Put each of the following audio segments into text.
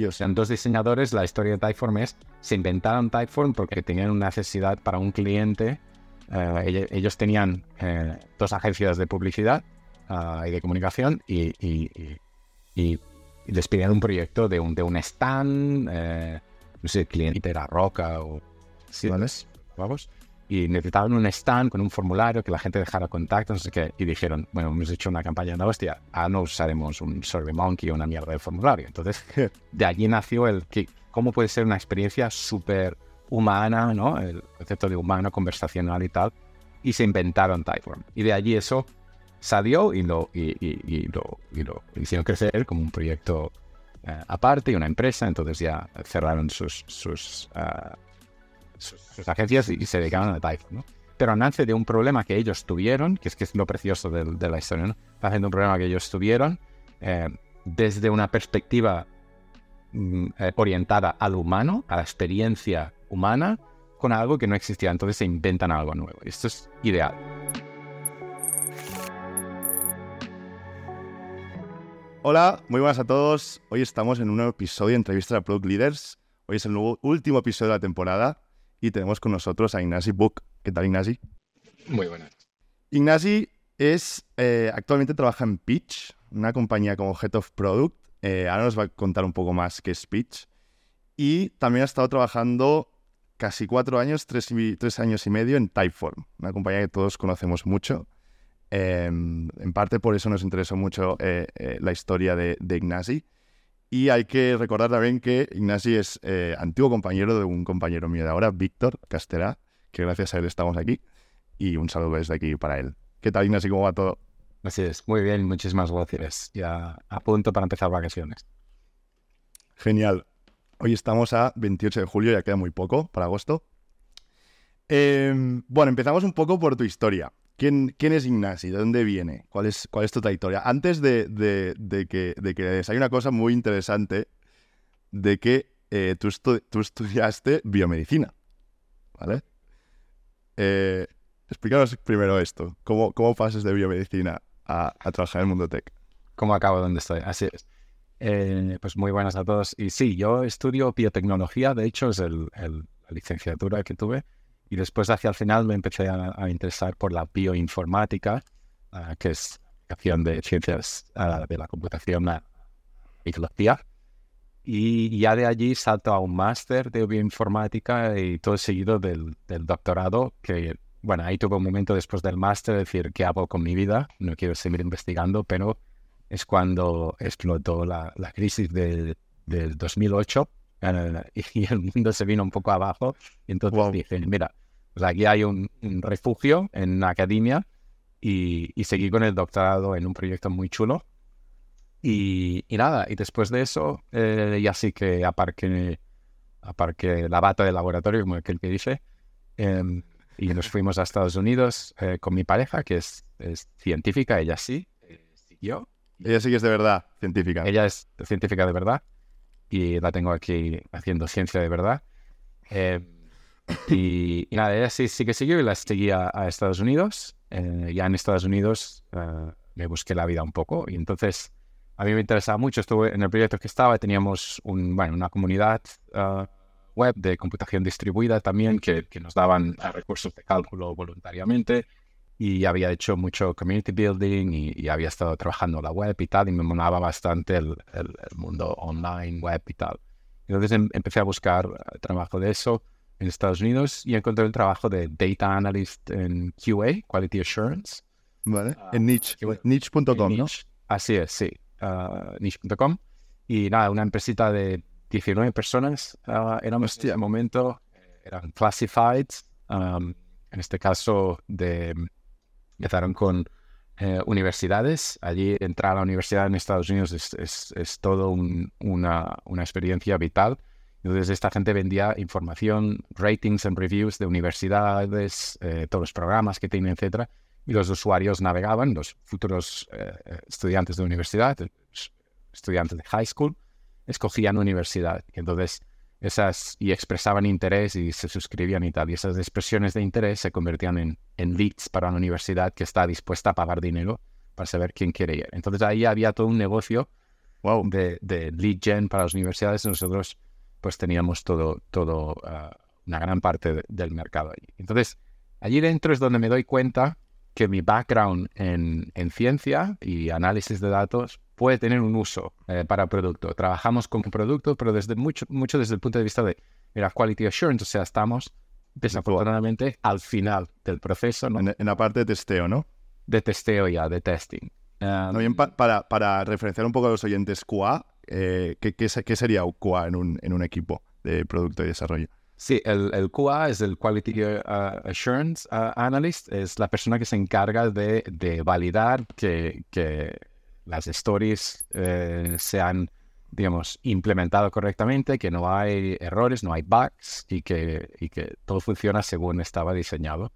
ellos? Eran dos diseñadores, la historia de Typeform es, se inventaron Typeform porque tenían una necesidad para un cliente. eh, ell- ellos tenían eh, dos agencias de publicidad ah, y de comunicación y, y, y- y- y les pidieron un proyecto de un, de un stand, eh, no sé, el cliente era Roca o... Sí, Vale. vamos. Y necesitaban un stand con un formulario que la gente dejara contactos, no sé qué. Y dijeron, bueno, hemos hecho una campaña de la hostia, ah, no usaremos un SurveyMonkey o una mierda de formulario. Entonces, de allí nació el que, cómo puede ser una experiencia súper humana, ¿no? El concepto de humano, conversacional y tal. Y se inventaron Typeform. Y de allí eso salió y lo, y, y- y lo, lo hicieron crecer como un proyecto eh, aparte y una empresa. Entonces ya cerraron sus, sus, ah, sus, agencias y, se dedicaron a Typeform, ¿no? Pero nace de un problema que ellos tuvieron, que es que es lo precioso de, la historia, ¿no? Nace de un problema que ellos tuvieron eh, desde una perspectiva mm, eh, orientada al humano, a la experiencia humana, con algo que no existía. Entonces se inventan algo nuevo. Esto es ideal. Hola, muy buenas a todos. Hoy estamos en un nuevo episodio de entrevista a Product Leaders. Hoy es el último episodio de la temporada y tenemos con nosotros a Ignasi Book. ¿Qué tal, Ignasi? Muy buenas. Ignasi es, eh, actualmente trabaja en Pitch, una compañía como Head of Product. Eh, ahora nos va a contar un poco más qué es Pitch. Y también ha estado trabajando casi cuatro años, tres, y- tres años y medio en Typeform, una compañía que todos conocemos mucho. Eh, en parte por eso nos interesó mucho eh, la historia de, de Ignasi. Y hay que recordar también que Ignasi es eh, antiguo compañero de un compañero mío de ahora, Víctor Casterá, que gracias a él estamos aquí. Y un saludo desde aquí para él. ¿Qué tal, Ignasi? ¿Cómo va todo? Así es. Muy bien, muchísimas gracias. Ya a punto para empezar vacaciones. Genial. Hoy estamos a 28 de julio, ya queda muy poco para agosto. Eh, bueno, empezamos un poco por tu historia. ¿Quién, es Ignasi? ¿De dónde viene? ¿Cuál es, cuál es tu trayectoria? Antes de, de- que, de que des- hay una cosa muy interesante de que eh, tú, estu- tú estudiaste biomedicina, ¿vale? Eh, explícanos primero esto. ¿Cómo, cómo pasas de biomedicina a, a trabajar en el mundo tech? ¿Cómo acabo donde estoy? Así es. Eh, pues muy buenas a todos. Y sí, yo estudio biotecnología, de hecho es el- el- la licenciatura que tuve. Y después hacia el final me empecé a, a interesar por la bioinformática, ah, que es aplicación de ciencias ah, de la computación a tecnología. Y ya de allí salto a un máster de bioinformática y todo seguido del, del doctorado, que bueno, ahí tuve un momento después del máster de decir, ¿qué hago con mi vida? No quiero seguir investigando, pero es cuando explotó la, la crisis de- del 2008 eh, y el mundo se vino un poco abajo. Entonces Wow. dije, mira, pues aquí hay un, un refugio en la academia y, y seguí con el doctorado en un proyecto muy chulo. Y, y nada, y después de eso eh, ya sí que aparqué, aparqué la bata del laboratorio, como aquel que dice, em, y nos fuimos a Estados Unidos eh, con mi pareja, que es, es científica, ella sí, eh, siguió. Ella sí que es de verdad científica. Ella es científica de verdad y la tengo aquí haciendo ciencia de verdad. Eh, y, y nada, ella sí, sí que siguió y la seguí a, a Estados Unidos. Eh, ya en Estados Unidos eh, me busqué la vida un poco y entonces a mí me interesaba mucho. Estuve en el proyecto que estaba, teníamos un, bueno, una comunidad ah, web de computación distribuida también que, que nos daban ah, recursos de cálculo voluntariamente y había hecho mucho community building y, y había estado trabajando la web y tal, y me molaba bastante el, el- el mundo online, web y tal. Entonces em- empecé a buscar eh, trabajo de eso en Estados Unidos y encontré un trabajo de Data Analyst en QA, Quality Assurance. ¿Vale? Ah, en niche. bueno. Niche.com, en ¿no? Niche. Así es, sí. ah, niche.com. Y nada, una empresita de 19 personas ah, éramos en ese momento. eh, Eran classifieds. um, en este caso, de, empezaron con eh, universidades. Allí entrar a la universidad en Estados Unidos es, es, es todo un- una, una experiencia vital. Entonces esta gente vendía información, ratings and reviews de universidades, eh, todos los programas que tienen, etcétera, y los usuarios navegaban, los futuros eh, eh, estudiantes de universidad, estudiantes de high school, escogían universidad. Y entonces esas y expresaban interés y se suscribían y tal. Y esas expresiones de interés se convertían en, en leads para la universidad que está dispuesta a pagar dinero para saber quién quiere ir. Entonces ahí había todo un negocio Wow. de, de lead gen para las universidades, nosotros pues teníamos todo, todo ah, una gran parte de- del mercado allí. Entonces, allí dentro es donde me doy cuenta que mi background en, en ciencia y análisis de datos puede tener un uso eh, para producto. Trabajamos con producto, pero desde mucho, mucho desde el punto de vista de quality assurance, o sea, estamos desafortunadamente al final del proceso ¿no? En, en la parte de testeo, ¿no? de testeo ya, de testing. No, bien, pa- para, para referenciar un poco a los oyentes QA, eh, ¿qué, qué qué sería un QA en un, en un equipo de producto y desarrollo? Sí, el, el QA es el Quality uh, Assurance uh, Analyst, es la persona que se encarga de, de validar que, que las stories eh, se han, digamos, implementado correctamente, que no hay errores, no hay bugs y que, y que todo funciona según estaba diseñado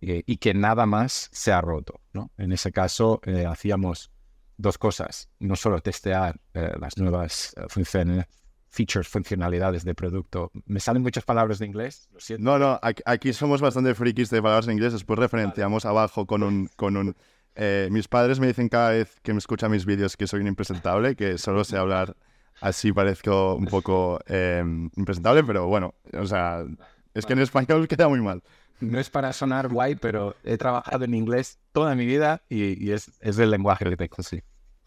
y, y que nada más se ha roto. ¿no? En ese caso, eh, hacíamos dos cosas, no solo testear eh, las nuevas eh, funciones features, funcionalidades de producto. Me salen muchas palabras de inglés, lo siento. No, no, aquí, somos bastante frikis de palabras en inglés, después referenciamos abajo con un... Con un eh, mis padres me dicen cada vez que me escuchan mis vídeos que soy un impresentable, que solo sé hablar así parezco un poco eh, impresentable, pero bueno, o sea, es que en español queda muy mal. No es para sonar guay, pero he trabajado en inglés toda mi vida y, y es, es el lenguaje que tengo. Sí.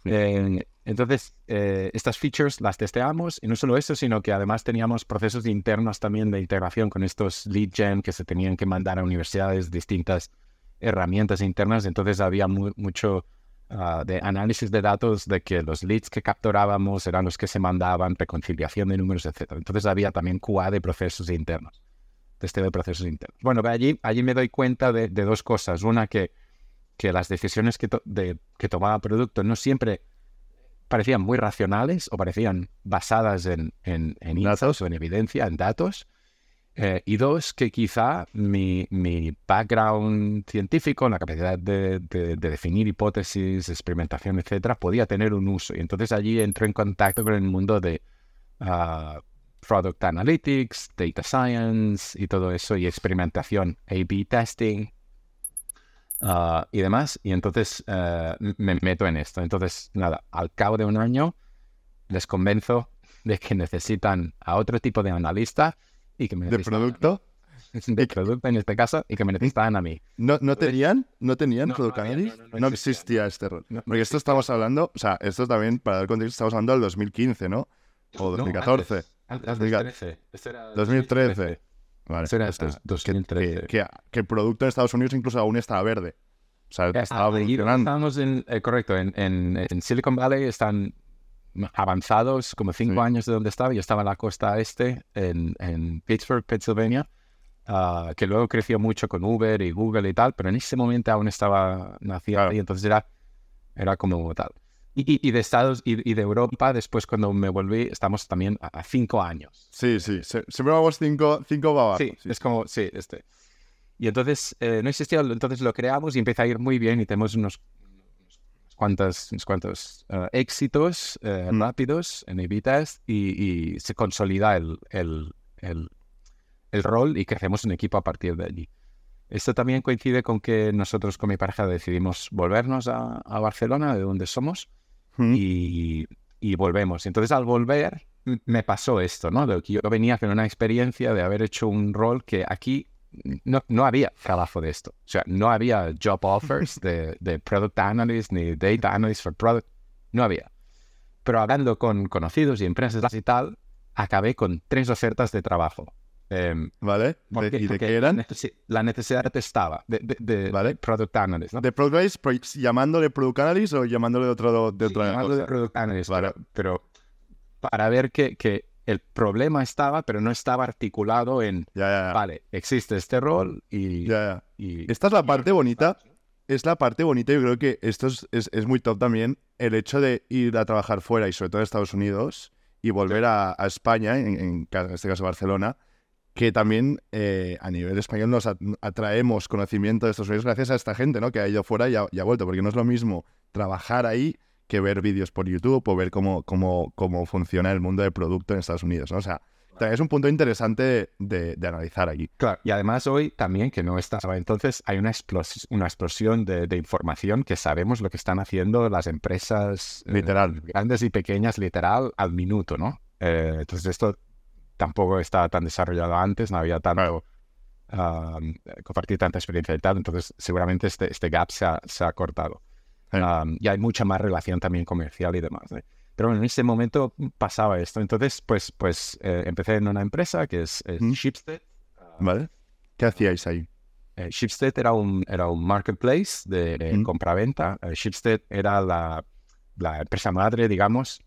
Eh, entonces, eh, estas features las testeamos y no solo eso, sino que además teníamos procesos internos también de integración con estos lead gen que se tenían que mandar a universidades, distintas herramientas internas. Entonces había mu- mucho ah, de análisis de datos de que los leads que capturábamos eran los que se mandaban, reconciliación de números, etc. Entonces había también QA de procesos internos, testeo de procesos internos. Bueno, allí, allí me doy cuenta de, de dos cosas. Una, que, que las decisiones que, to- de- que tomaba producto no siempre parecían muy racionales o parecían basadas en, en, en insights o en evidencia, en datos. Eh, y dos, que quizá mi, mi background científico, la capacidad de, de- de definir hipótesis, experimentación, etcétera, podía tener un uso. Y entonces allí entré en contacto con el mundo de ah, product analytics, data science y todo eso, y experimentación, A-B testing ah, y demás. Y entonces eh, me meto en esto. Entonces, nada, al cabo de un año les convenzo de que necesitan a otro tipo de analista y que me ¿De necesitan mí. producto? de producto en este caso y que me necesitaban a mí. ¿No, no tenían? ¿No tenían No, Product no Analyst? no, existía este rol. Porque esto estamos hablando, o sea, esto también, para dar contexto, estamos hablando del 2015, ¿no? O No, 2014. antes, antes, Diga- 2013. Esto era 2013. Vale. Esto era esto es- que, 2013. que- que- que el producto en Estados Unidos incluso aún estaba verde. O sea, Ya estaba evolucionando. Estamos en, eh, correcto, en, en- en Silicon Valley están avanzados como cinco Sí. años de donde estaba. Yo estaba en la costa este, en, en Pittsburgh, Pennsylvania, ah, que luego creció mucho con Uber y Google y tal, pero en ese momento aún estaba naciendo Claro. y entonces era, era como tal. Y, y- de Estados y, y de Europa, después cuando me volví, estamos también a, a cinco años. Sí, sí. se- Siempre vamos cinco, cinco abajo. Sí, Sí, es como, sí, este. Y entonces eh, no existía, entonces lo creamos y empieza a ir muy bien y tenemos unos, unos cuantos, unos cuantos eh, éxitos eh, Mm. rápidos en test y, y se consolida el, el, el, el rol y crecemos un equipo a partir de allí. Esto también coincide con que nosotros con mi pareja decidimos volvernos a, a Barcelona, de donde somos, Mm. y, y volvemos. Entonces al volver me pasó esto, ¿no? De que yo venía con una experiencia de haber hecho un rol que aquí no, no había trabajo de esto. O sea, no había job offers de, de product analyst ni data analyst for product. No había. Pero hablando con conocidos y empresas y tal, acabé con tres ofertas de trabajo. Em, ¿Vale? ¿por De- qué? ¿Y de Porque qué eran? La, necesi- la necesidad estaba de, de- de Vale. product analyst, ¿no? ¿De Product Analyst, llamándole Product Analyst o llamándole de, otro, de Sí, otra llamarlo de cosa? product analyst, Vale. pero, pero para ver que, que el problema estaba, pero no estaba articulado en, Ya, ya, ya. vale, existe este rol y... Y- Esta es la parte bonita. Es la parte bonita. Yo creo que esto es, es- es muy top también. El hecho de ir a trabajar fuera y sobre todo a Estados Unidos y volver a, a España, en, en en este caso Barcelona, que también eh, a nivel español nos at- atraemos conocimiento de Estados Unidos gracias a esta gente, ¿no? Que ha ido fuera y ha, y ha vuelto. Porque no es lo mismo trabajar ahí que ver vídeos por YouTube o ver cómo, cómo, cómo funciona el mundo del producto en Estados Unidos, ¿no? O sea, es un punto interesante de, de, analizar aquí. Claro, y además hoy también, que no estaba entonces, hay una, explos una explosión de, de, información que sabemos lo que están haciendo las empresas eh, literal. grandes y pequeñas, literal, al minuto, ¿no? Eh, entonces esto tampoco estaba tan desarrollado antes, no había tanto... Um, compartir tanta experiencia y tal, entonces seguramente este, este gap se ha, se ha cortado. Um, y hay mucha más relación también comercial y demás. ¿eh? Pero en ese momento pasaba esto. Entonces, pues, pues eh, empecé en una empresa que es, es ¿Mm? Shipstead. ¿Vale? ¿Qué hacíais ahí? Eh, Shipstead era un, era un marketplace de, de ¿Mm? compra-venta. Eh, Shipstead era la, la empresa madre, digamos,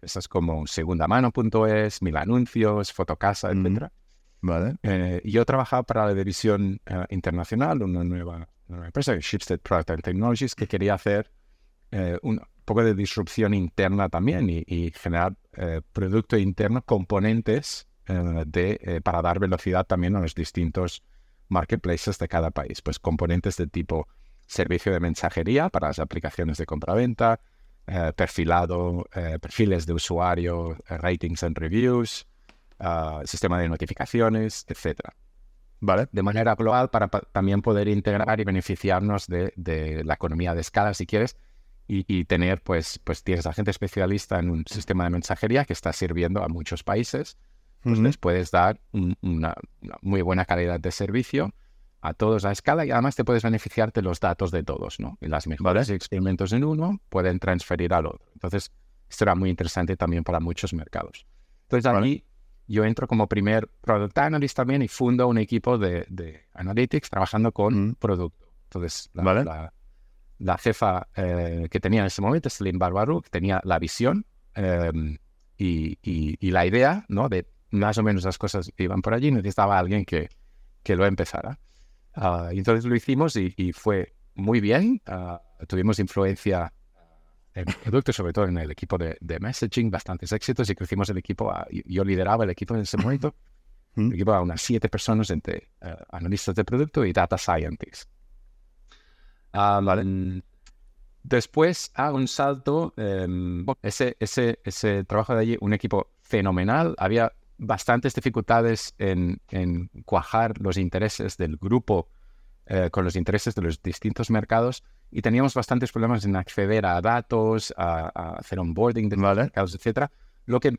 empresas como segundamano.es, Mil Anuncios, Fotocasa, ¿Mm? etcétera. ¿Vale? Eh, yo trabajaba para la división eh, internacional, una nueva, una nueva empresa, Shipstead Product and Technologies, que quería hacer eh, un poco de disrupción interna también y, y generar eh, producto interno, componentes de, para dar velocidad también a los distintos marketplaces de cada país. Pues componentes de tipo servicio de mensajería para las aplicaciones de compraventa, eh, perfilado, eh, perfiles de usuario, eh, ratings and reviews, ah, sistema de notificaciones, etcétera ¿Vale? de manera global para pa- también poder integrar y beneficiarnos de, de la economía de escala, si quieres, y, y tener, pues, pues tienes a gente especialista en un sistema de mensajería que está sirviendo a muchos países, pues Ujú. les puedes dar un- una, una muy buena calidad de servicio a todos a escala y además te puedes beneficiar de los datos de todos, ¿no? Y las mejores experimentos en uno pueden transferir al otro. Entonces, esto era muy interesante también para muchos mercados. Entonces, Vale. aquí yo entro como primer product analyst también y fundo un equipo de, de analytics trabajando con Mm. producto. Entonces, la, Vale. la- la jefa eh, que tenía en ese momento, Celine Barbaru, tenía la visión eh, y, y- y la idea, ¿no? De más o menos las cosas que iban por allí, necesitaba alguien que, que lo empezara. Ah, y entonces lo hicimos y, y fue muy bien. Ah, tuvimos influencia en el producto, sobre todo en el equipo de, de messaging, bastantes éxitos y crecimos el equipo. a- yo lideraba el equipo en ese momento. Mm. El equipo a unas siete personas entre eh, analistas de producto y data scientists. Mm, Después hago un salto. em, ese, ese, ese trabajo de allí, un equipo fenomenal. Había bastantes dificultades en, en cuajar los intereses del grupo eh, con los intereses de los distintos mercados y teníamos bastantes problemas en acceder a datos, a, a hacer onboarding de los Vale. mercados, etcétera. Lo que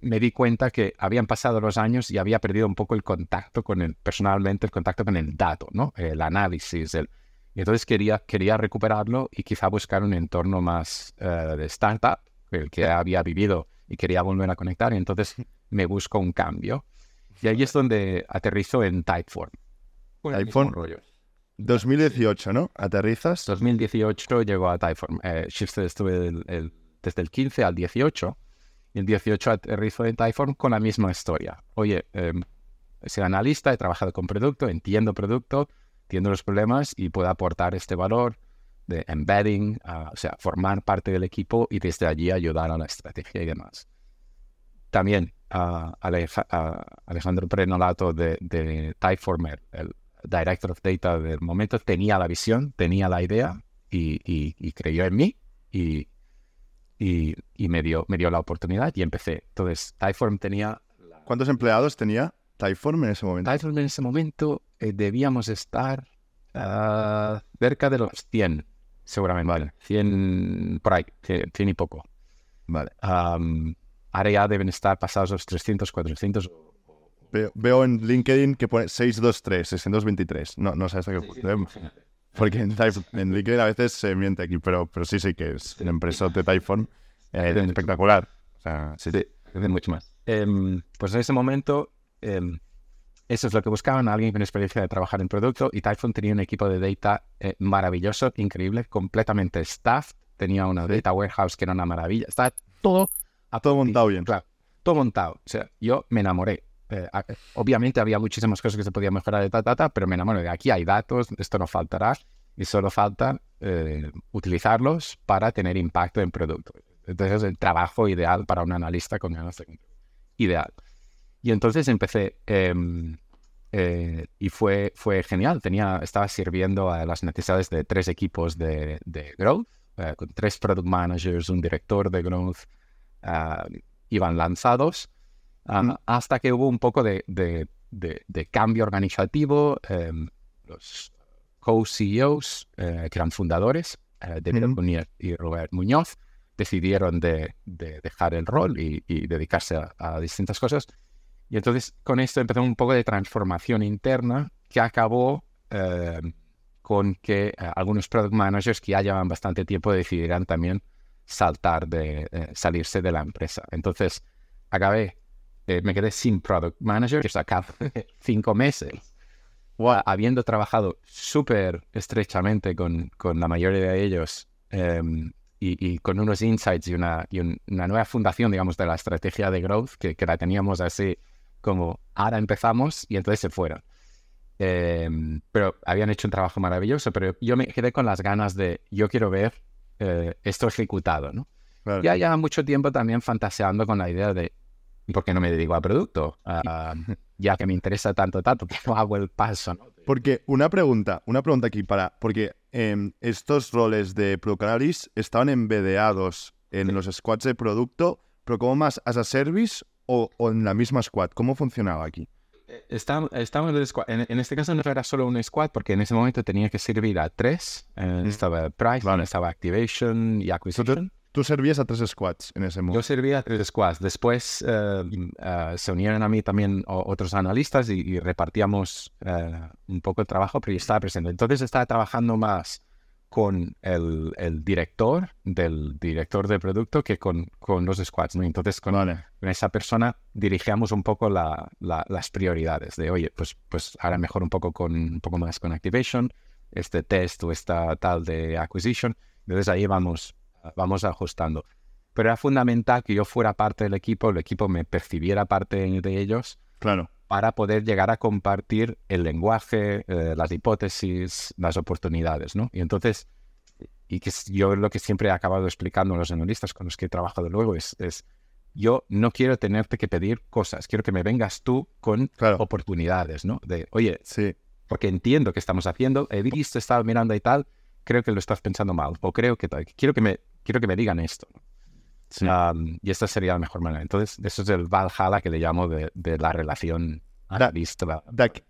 me di cuenta que habían pasado los años y había perdido un poco el contacto con el, personalmente, el contacto con el dato, ¿no? El análisis, el, y entonces quería, quería recuperarlo y quizá buscar un entorno más eh, de startup, el que había vivido y quería volver a conectar. Y entonces me busco un cambio. Y ahí es donde aterrizo en Typeform. El mismo Typeform. rollo. 2018, ¿no? Aterrizas. 2018 llegó a Typeform. Eh, Shifted estuve el- el- desde el 15 al 18. Y el 18 aterrizo en Typeform con la misma historia. Oye, eh, soy analista, he trabajado con producto, entiendo producto, entiendo los problemas y puedo aportar este valor de embedding, o sea, formar parte del equipo y desde allí ayudar a la estrategia y demás. También Aleja- ah, Alejandro Prenolato de, de Typeform, el- Director of Data del momento, tenía la visión, tenía la idea y, y- y creyó en mí y, y, y me, dio, me dio la oportunidad y empecé. Entonces, Typeform tenía... ¿Cuántos empleados tenía Typeform en ese momento? Typeform en ese momento eh, debíamos estar ah, cerca de los 100, seguramente. Vale. 100, por ahí, 100, 100 y poco. Vale. Am, ahora ya deben estar pasados los 300, 400. Veo, veo en LinkedIn que pone 623, 623. No, no sé hasta qué punto. ¿eh? Porque en, en LinkedIn a veces se miente aquí, pero, pero sí, sí que es una empresa de Typeform eh, espectacular. O sea, sí, sí. mucho más. Em, pues en ese momento, em, eso es lo que buscaban, alguien con experiencia de trabajar en producto. Y Typhon tenía un equipo de data eh, maravilloso, increíble, completamente staffed. Tenía una data warehouse que era una maravilla. Está todo a Todo montado bien. Claro, todo montado. O sea, yo me enamoré. Eh, a- obviamente había muchísimas cosas que se podían mejorar de ta, ta, ta, pero me enamoré de aquí hay datos, esto no faltará y solo falta eh, utilizarlos para tener impacto en producto. Entonces es el trabajo ideal para un analista con ganas de ideal. Y entonces empecé em, eh, y fue, fue genial. Tenía, estaba sirviendo a las necesidades de tres equipos de, de growth, eh, con tres product managers, un director de growth, ah, iban lanzados Ah, Mm. hasta que hubo un poco de, de- de- de cambio organizativo. em, los co-CEOs, eh, que eran fundadores, eh, David Ujú. Munier y Robert Muñoz, decidieron de, de dejar el rol y, y dedicarse a, a distintas cosas. Y entonces con esto empezó un poco de transformación interna que acabó eh, con que eh, algunos product managers que ya llevan bastante tiempo decidieran también saltar de eh, salirse de la empresa. Entonces acabé, eh, me quedé sin product manager, que acá cinco meses, Guau. habiendo trabajado súper estrechamente con, con la mayoría de ellos em, y, con unos insights y una, y un- una nueva fundación, digamos, de la estrategia de growth, que, que la teníamos así como ahora empezamos y entonces se fueron. Em, pero habían hecho un trabajo maravilloso, pero yo me quedé con las ganas de, yo quiero ver eh, esto ejecutado, ¿no? Claro. Ya lleva mucho tiempo también fantaseando con la idea de, ¿por qué no me dedico a producto? Ya que me interesa tanto, tanto, que no hago el paso, ¿no? Porque una pregunta, una pregunta aquí para. Porque em, estos roles de Product Analyst estaban embedeados en los squads de producto, pero como más as a service o, o en la misma squad. ¿Cómo funcionaba aquí? Está- Estamos en. En, este caso no era solo un squad, porque en ese momento tenía que servir a tres. Eh, Estaba Price, Vale. estaba Activation y Acquisition. Tú servías a tres squads en ese Yo momento. servía a tres squads. Después eh, eh, se unieron a mí también otros analistas y, y repartíamos eh, un poco el trabajo, pero yo estaba presente. Entonces estaba trabajando más con el, el director del director de producto que con, con los squads. ¿no? Entonces con, Vale. con esa persona dirigíamos un poco la- la- las prioridades de, oye, pues, pues ahora mejor un poco con un poco más con activation, este test o esta tal de acquisition. Entonces ahí vamos, vamos ajustando. Pero era fundamental que yo fuera parte del equipo, el equipo me percibiera parte de ellos Claro. Para poder llegar a compartir el lenguaje, eh, las hipótesis, las oportunidades, ¿no? Y entonces, y que yo lo que siempre he acabado explicando a los analistas con los que he trabajado luego es, es yo no quiero tenerte que pedir cosas, quiero que me vengas tú con Claro. oportunidades, ¿no? De, oye, Sí. porque entiendo que estamos haciendo, he visto, he estado mirando y tal, creo que lo estás pensando mal, o creo que tal, quiero que me, quiero que me digan esto. Sí. Um, y esta sería la mejor manera. Entonces, eso es el Valhalla que le llamo de, de la relación Da- analista. de aquí-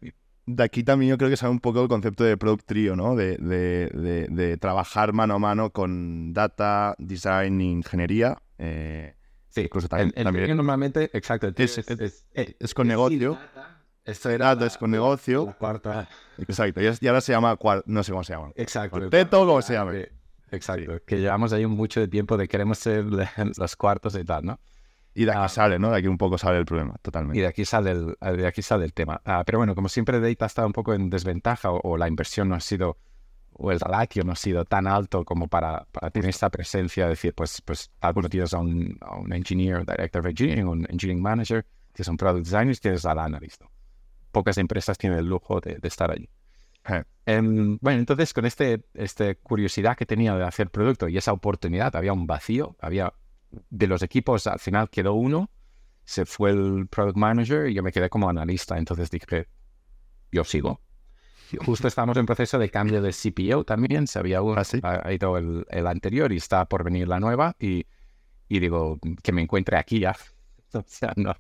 De aquí también yo creo que sale un poco el concepto de Product Trio, ¿no? De, trabajar mano a mano con data, design e ingeniería. Eh, Sí, incluso también- el, el también- trío normalmente, exacto, Es- es, es- es- eh, es con negocio. Esto era Data es con negocio. la cuarta. Exacto. Y, ahora se llama... No sé cómo se llama. Exacto. Cuarteto, ¿cómo se llama? Sí, Exacto. Que llevamos ahí mucho de tiempo de queremos ser los cuartos y tal, ¿no? Y de aquí Ah. sale, ¿no? De aquí un poco sale el problema, Y totalmente. de aquí sale el, de aquí sale el tema. Ah, pero bueno, como siempre Data está un poco en desventaja o, o la inversión no ha sido, o el ratio no ha sido tan alto como para, para tener esta presencia, decir, pues, pues algo tienes a un, a un engineer, director of engineering, un engineering manager, que son product designers, tienes al analyst. ¿no? Pocas empresas tienen el lujo de, de estar allí. Em, bueno, entonces con este, este curiosidad que tenía de hacer producto y esa oportunidad, había un vacío, había de los equipos al final quedó uno, se fue el product manager y yo me quedé como analista, entonces dije, yo sigo. Justo estamos en proceso de cambio de CPO también, se había ¿Ah, sí? ha ido el, el anterior y está por venir la nueva y, y digo, que me encuentre aquí ya. O sea, no,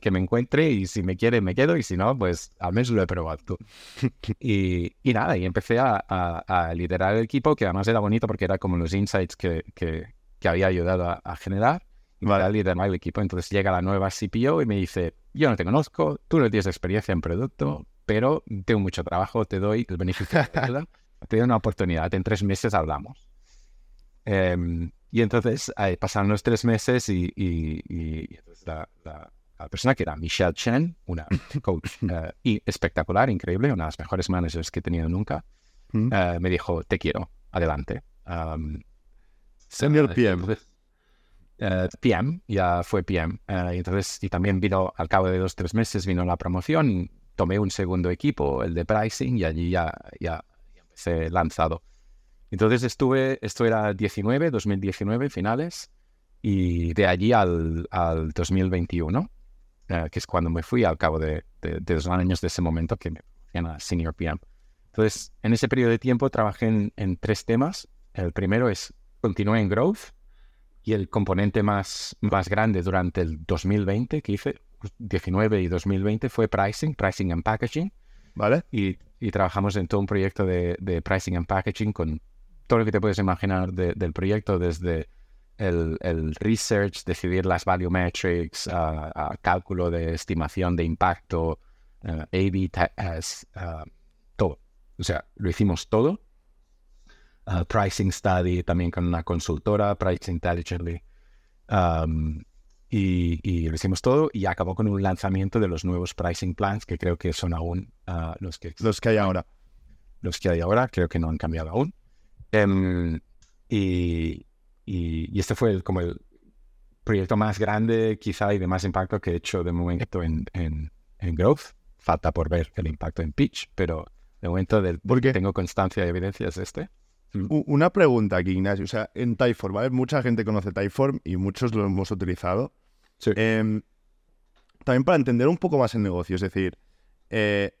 que me encuentre y si me quiere me quedo y si no, pues al menos lo he probado. Y, y nada, y empecé a, a- a liderar el equipo, que además era bonito porque era como los insights que, que, que había ayudado a, a generar. Y Vale. a liderar el equipo. Entonces llega la nueva CPO y me dice, yo no te conozco, tú no tienes experiencia en producto, pero tengo mucho trabajo, te doy el beneficio de la te doy una oportunidad, en tres meses hablamos. Em, y entonces eh, pasaron los tres meses y, y- y- y entonces la, la- la persona que era Michelle Chen, una coach eh, y espectacular, increíble, una de las mejores managers que he tenido nunca, ¿Mm? eh, me dijo, te quiero, adelante. Am, Senior PM. eh, PM, ya fue PM. eh, y entonces, y también vino, al cabo de dos, tres meses, vino la promoción, tomé un segundo equipo, el de pricing, y allí ya, ya, ya empecé lanzado. Entonces estuve, esto era 19, 2019, finales, y de allí al, al 2021, eh, que es cuando me fui al cabo de, de, de dos años de ese momento que me promocionan a Senior PM. Entonces, en ese periodo de tiempo trabajé en, en tres temas. El primero es, continué en Growth, y el componente más, más grande durante el 2020 que hice, 19 y 2020, fue pricing, pricing and packaging. ¿Vale? Y, y trabajamos en todo un proyecto de, de, pricing and packaging con todo lo que te puedes imaginar de, del proyecto, desde el, el, research, decidir las value metrics, uh, uh, cálculo de estimación de impacto, uh, A-B tests, todo. O sea, lo hicimos todo. pricing study también con una consultora, Pricing Intelligently. Um, y, y, lo hicimos todo y acabó con un lanzamiento de los nuevos pricing plans que creo que son aún los, que, los que hay ahora. Los que hay ahora, creo que no han cambiado aún. Um, y, y, este fue el, como el proyecto más grande quizá y de más impacto que he hecho de momento en, en, en Growth. Falta por ver el impacto en Pitch, pero de momento del, porque tengo constancia y evidencias de este. Una pregunta aquí, Ignacio. O sea, en Typeform, ¿vale? Mucha gente conoce Typeform y muchos lo hemos utilizado. Sí. Eh, también para entender un poco más el negocio, es decir, eh,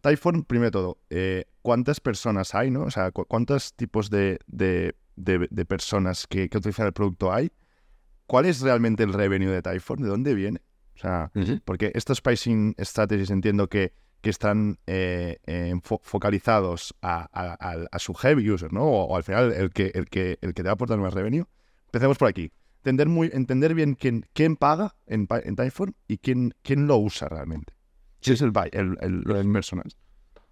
Typeform, primero de todo, eh, ¿cuántas personas hay, no? O sea, cu ¿cuántos tipos de, de, de, de personas que, que, utilizan el producto hay? ¿Cuál es realmente el revenue de Typeform? ¿De dónde viene? O sea, uh -huh. porque estos pricing strategies entiendo que que están eh, eh, focalizados a, a, a, a, su heavy user, ¿no? O, o, al final el que, el, que, el que te va a aportar más revenue. Empecemos por aquí. Entender, muy, entender bien quién, quién paga en, en Typeform y quién, quién lo usa realmente. ¿Quién es el buy, el, el, los inversores?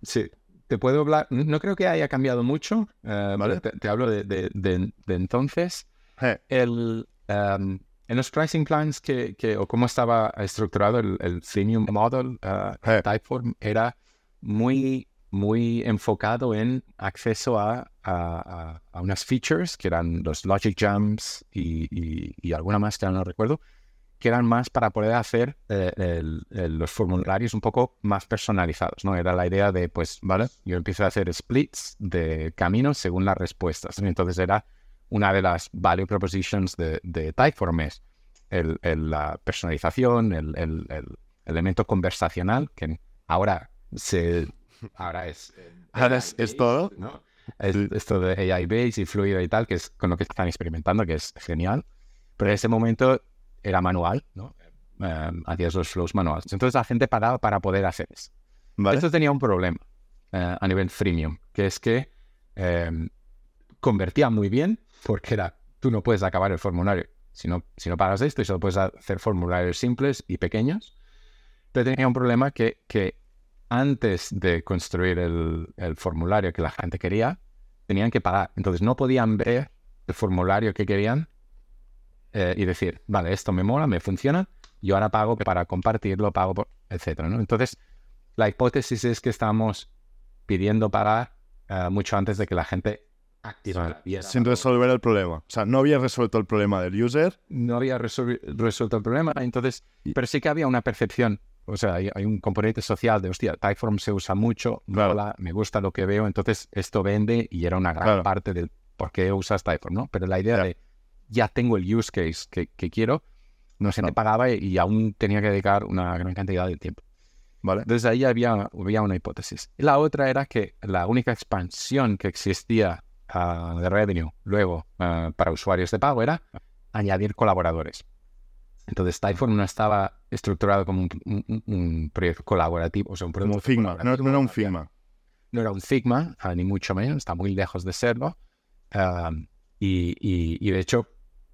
Sí, te puedo hablar. No creo que haya cambiado mucho. Uh, ¿vale? te, te, hablo de, de, de, de entonces. Hey. El, um, en los pricing plans que, que, o cómo estaba estructurado el, el freemium model uh, hey. Typeform era muy, muy enfocado en acceso a, a, a, unas features que eran los logic jumps y, y, y, alguna más que no recuerdo, que eran más para poder hacer eh, el, el, los formularios un poco más personalizados, ¿no? Era la idea de, pues, vale, yo empiezo a hacer splits de caminos según las respuestas. Entonces era una de las value propositions de, de Typeform es el, la personalización, el, el, elemento conversacional, que ahora se ahora es ahora es, es todo ¿no? es, esto de AI base y fluido y tal que es con lo que están experimentando que es genial pero en ese momento era manual no um, hacías los flows manuales entonces la gente pagaba para poder hacer eso vale. esto tenía un problema uh, a nivel freemium que es que um, convertía muy bien porque era, tú no puedes acabar el formulario si no, si no pagas esto y solo puedes hacer formularios simples y pequeños. Pero tenía un problema que, que antes de construir el, el, formulario que la gente quería, tenían que pagar. Entonces no podían ver el formulario que querían eh, y decir, vale, esto me mola, me funciona, yo ahora pago para compartirlo, pago, por, etc. ¿no? Entonces, la hipótesis es que estamos pidiendo pagar uh, mucho antes de que la gente sin resolver el problema. O sea, no había resuelto el problema del user. No había resuelto el problema. Entonces, pero sí que había una percepción. O sea, hay, hay un componente social de, hostia, Typeform se usa mucho, claro. mola, me gusta lo que veo, entonces esto vende y era una gran claro. parte del por qué usas Typeform, ¿no? Pero la idea de ya tengo el use case que, que quiero, no se me pagaba y, y, aún tenía que dedicar una gran cantidad de tiempo. Vale. Entonces ahí había, había una hipótesis. Y la otra era que la única expansión que existía uh, de revenue luego uh, para usuarios de pago era añadir colaboradores. Entonces Typeform no estaba estructurado como un, un, un proyecto colaborativo, o sea, un como Figma, no, no, era un Figma. No era un Figma, uh, ni mucho menos, está muy lejos de serlo. Y, y, y, de hecho,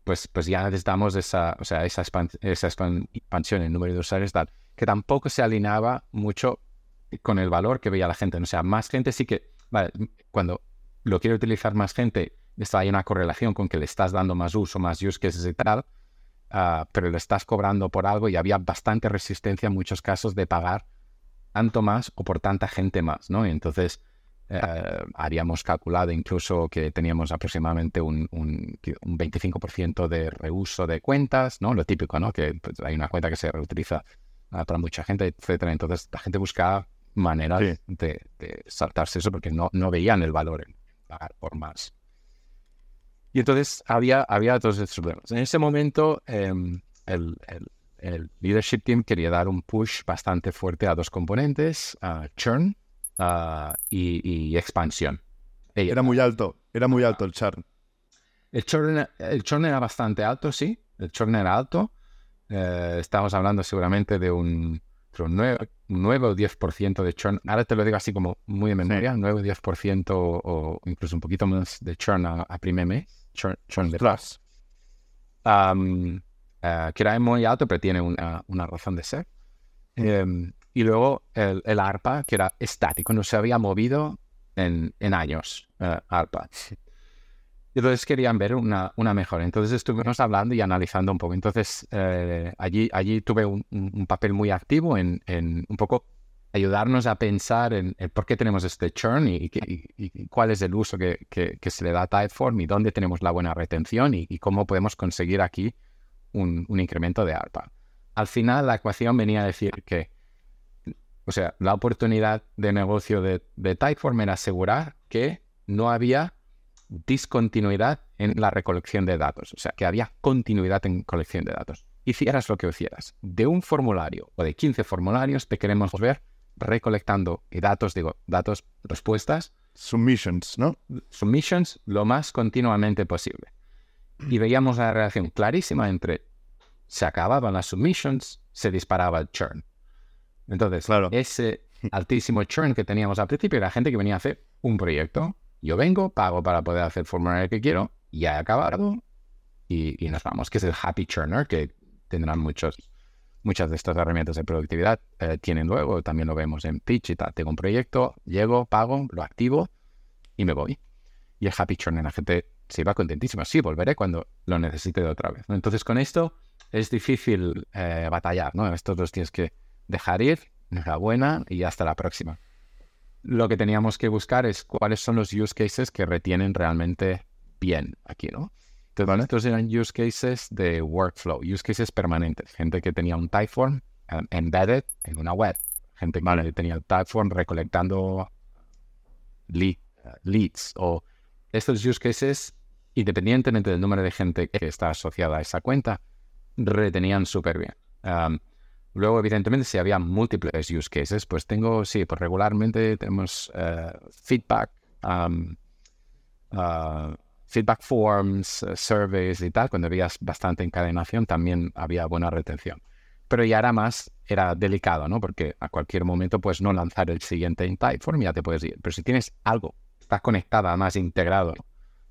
pues, pues ya necesitamos esa, o sea, esa, expan esa expansión en número de usuarios tal, que tampoco se alineaba mucho con el valor que veía la gente. O sea, más gente sí que, cuando lo quiere utilizar más gente, esto hay una correlación con que le estás dando más uso, más use cases y tal, uh, pero le estás cobrando por algo y había bastante resistencia en muchos casos de pagar tanto más o por tanta gente más, ¿no? Entonces uh, haríamos calculado incluso que teníamos aproximadamente un, un, un 25% de reuso de cuentas, ¿no? Lo típico, ¿no? Que pues, hay una cuenta que se reutiliza uh, para mucha gente, etcétera. Entonces la gente buscaba maneras sí. de, de, saltarse eso porque no, no veían el valor en pagar por más. Y entonces había, había todos estos problemas. En ese momento, eh, el, el, el, leadership team quería dar un push bastante fuerte a dos componentes, uh, churn uh, y, y, expansión. Era muy alto, era muy alto el churn. El churn, el churn era bastante alto, sí. El churn era alto. Eh, estamos hablando seguramente de un, 9, 9 o 10% de churn. Ahora te lo digo así como muy de memoria, 9 o 10% o incluso un poquito más de churn a, primer mes, churn, de plus. Eh, que era muy alto, pero tiene una, una razón de ser. Em, y luego el, ARPA, que era estático, no se había movido en, años, uh, ARPA. Entonces querían ver una, una mejora. Entonces estuvimos hablando y analizando un poco. Entonces eh, allí, allí tuve un, papel muy activo en, en, un poco ayudarnos a pensar en, por qué tenemos este churn y, y, cuál es el uso que, que, se le da a Typeform y dónde tenemos la buena retención y, cómo podemos conseguir aquí un, un incremento de ARPA. Al final la ecuación venía a decir que o sea, la oportunidad de negocio de, de Typeform era asegurar que no había discontinuidad en la recolección de datos, o sea, que había continuidad en colección de datos. Hicieras lo que hicieras, de un formulario o de 15 formularios te queremos ver recolectando datos, digo, datos, respuestas. Submissions, ¿no? Submissions lo más continuamente posible. Y veíamos la relación clarísima entre se acababan las submissions, se disparaba el churn. Entonces, claro. ese altísimo churn que teníamos al principio era gente que venía a hacer un proyecto. Yo vengo, pago para poder hacer el formulario que quiero, ya he acabado y, nos vamos, que es el happy churner, que tendrán muchos, muchas de estas herramientas de productividad. Eh, tienen luego, también lo vemos en Pitch y tal. Tengo un proyecto, llego, pago, lo activo y me voy. Y el happy churner, la gente se iba contentísima. Sí, volveré cuando lo necesite de otra vez. Entonces, con esto es difícil eh, batallar, ¿no? Estos dos días que dejar ir, enhorabuena y hasta la próxima. Lo que teníamos que buscar es cuáles son los use cases que retienen realmente bien aquí, ¿no? Entonces, estos eran use cases de workflow, use cases permanentes. Gente que tenía un Typeform um, embedded en una web. Gente que tenía el Typeform recolectando leads. O estos use cases, independientemente del número de gente que está asociada a esa cuenta, retenían súper bien. Um, Luego, evidentemente, si había múltiples use cases, pues tengo, sí, pues regularmente tenemos eh, feedback, um, uh, feedback forms, eh, surveys y tal. Cuando había bastante encadenación, también había buena retención. Pero ya era más, era delicado, ¿no? Porque a cualquier momento puedes no lanzar el siguiente en Typeform ya te puedes ir. Pero si tienes algo, estás conectada, más integrado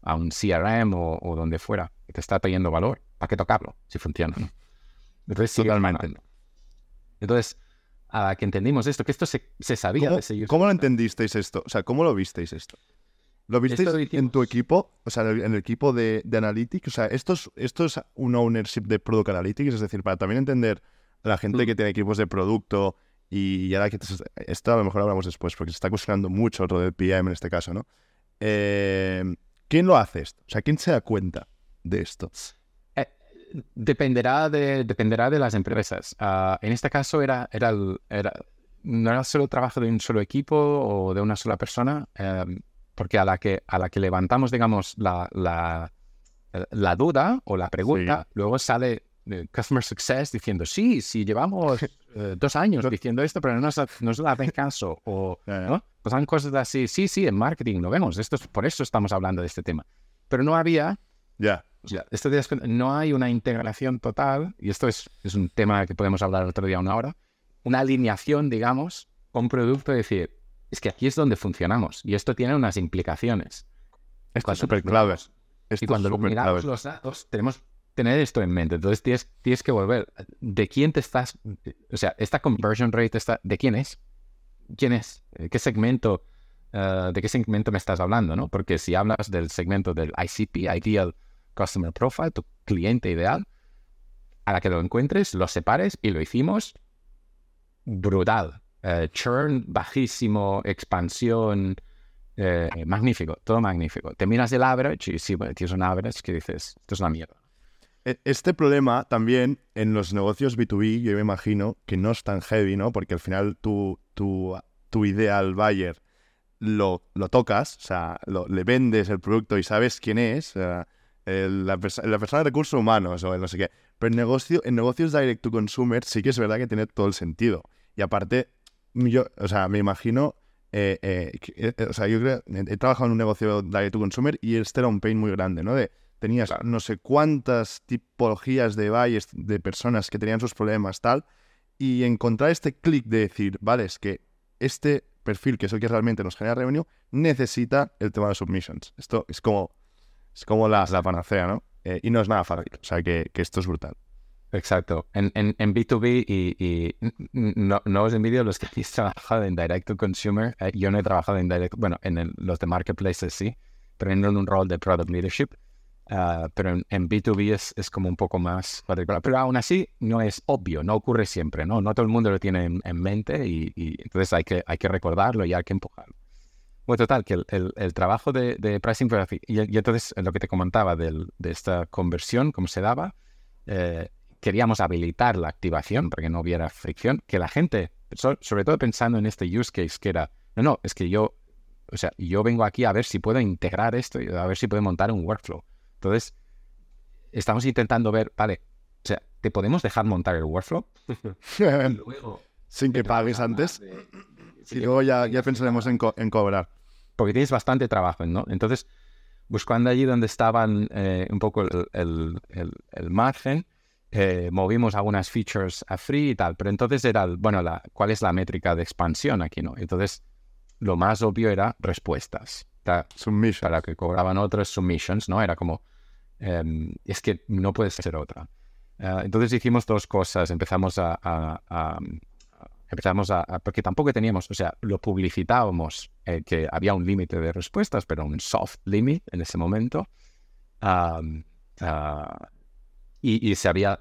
a un CRM o, donde fuera, que te está trayendo valor, ¿para qué tocarlo si funciona? ¿no? Entonces, Totalmente. Entonces, a que entendimos esto, que esto se, sabía ¿Cómo, de ¿Cómo lo entendisteis esto? O sea, ¿cómo lo visteis esto? ¿Lo visteis en tu equipo? O sea, en el, equipo de, Analytics. O sea, esto es, esto es un ownership de Product Analytics, es decir, para también entender a la gente mm. que tiene equipos de producto y ahora que esto a lo mejor hablamos después, porque se está cuestionando mucho lo del PM en este caso, ¿no? Eh, ¿Quién lo hace esto? O sea, ¿quién se da cuenta de esto? Dependerá de, dependerá de las empresas. Ah, en este caso era, era, era, no era solo trabajo de un solo equipo o de una sola persona, em, porque a la, que, a la que levantamos, digamos, la, la, la duda o la pregunta, luego sale Customer Success diciendo, sí, sí, llevamos eh, dos años diciendo esto, pero no nos, nos hacen caso. O ¿no? pues han cosas así, sí, sí, en marketing lo vemos, esto por eso estamos hablando de este tema. Pero no había ya esto no hay una integración total, y esto es, es, un tema que podemos hablar otro día una hora, una alineación, digamos, con producto, decir, es que aquí es donde funcionamos, y esto tiene unas implicaciones. Esto es súper clave. y cuando miramos los datos, tenemos que tener esto en mente. Entonces tienes, tienes que volver. ¿De quién te estás? O sea, esta conversion rate, está, ¿de quién es? ¿Quién es? ¿Qué segmento? Eh, ¿De qué segmento me estás hablando? ¿no? Porque si hablas del segmento del ICP, Ideal Customer Profile, tu cliente ideal, a la que lo encuentres, lo separes y lo hicimos brutal. Eh, churn bajísimo, expansión, eh, magnífico, todo magnífico. Te miras el average y sí, bueno, tienes un average que dices, esto es una mierda. E, este problema también en los negocios B2B, yo me imagino que no es tan heavy, ¿no? Porque al final tu, tu, tu idea al buyer lo, lo tocas, o sea, le vendes el producto y sabes quién es. O la, persona de recursos humanos o no sé qué. Pero en, negocio, en negocios direct to consumer sí que es verdad que tiene todo el sentido. Y aparte, yo, o sea, me imagino, eh, eh, eh, o sea, yo creo, he trabajado en un negocio direct to consumer y este era un pain muy grande, ¿no? De tenías Claro. no sé cuántas tipologías de buyers, de personas que tenían sus problemas, tal, y encontrar este clic de decir, vale, es que este perfil, que es el que realmente nos genera revenue, necesita el tema de submissions. Esto es como, es como la, la panacea, ¿no? Eh, y no es nada fácil, o sea que, que esto es brutal. Exacto. En, en, en B2B y, y no, no os envidio los que habéis trabajado en Direct to Consumer. Eh, yo no he trabajado en Direct, bueno, en los de Marketplaces sí, pero en un rol de Product Leadership. Ah, pero en, en B2B es, es como un poco más particular. Pero aún así no es obvio, no ocurre siempre, ¿no? No todo el mundo lo tiene en, en mente y, y entonces hay que, hay que recordarlo y hay que empujarlo. Bueno, total, que el, el- el trabajo de, de Pricing Photography, y, y entonces lo que te comentaba del- de esta conversión, cómo se daba, eh, queríamos habilitar la activación para que no hubiera fricción, que la gente, so- sobre todo pensando en este use case, que era, no, no, es que yo, o sea, yo vengo aquí a ver si puedo integrar esto, y a ver si puedo montar un workflow. Entonces, estamos intentando ver, vale, o sea, ¿te podemos dejar montar el workflow? Luego, Sin que pagues antes. Y luego ya, ya pensaremos en, co- en cobrar. Porque tienes bastante trabajo, ¿no? Entonces, buscando allí donde estaban eh, un poco el, el- el- el margen, eh, movimos algunas features a free y tal, pero entonces era, bueno, la, ¿cuál es la métrica de expansión aquí, no? Entonces, lo más obvio era respuestas. Ta- Submission. Para que cobraban otras submissions, ¿no? Era como, em, es que no puede ser otra. Ah, entonces hicimos dos cosas. Empezamos a, a- a- empezamos a, a- porque tampoco teníamos, o sea, lo publicitábamos eh, que había un límite de respuestas, pero un soft limit en ese momento. Am, ah, y, y se había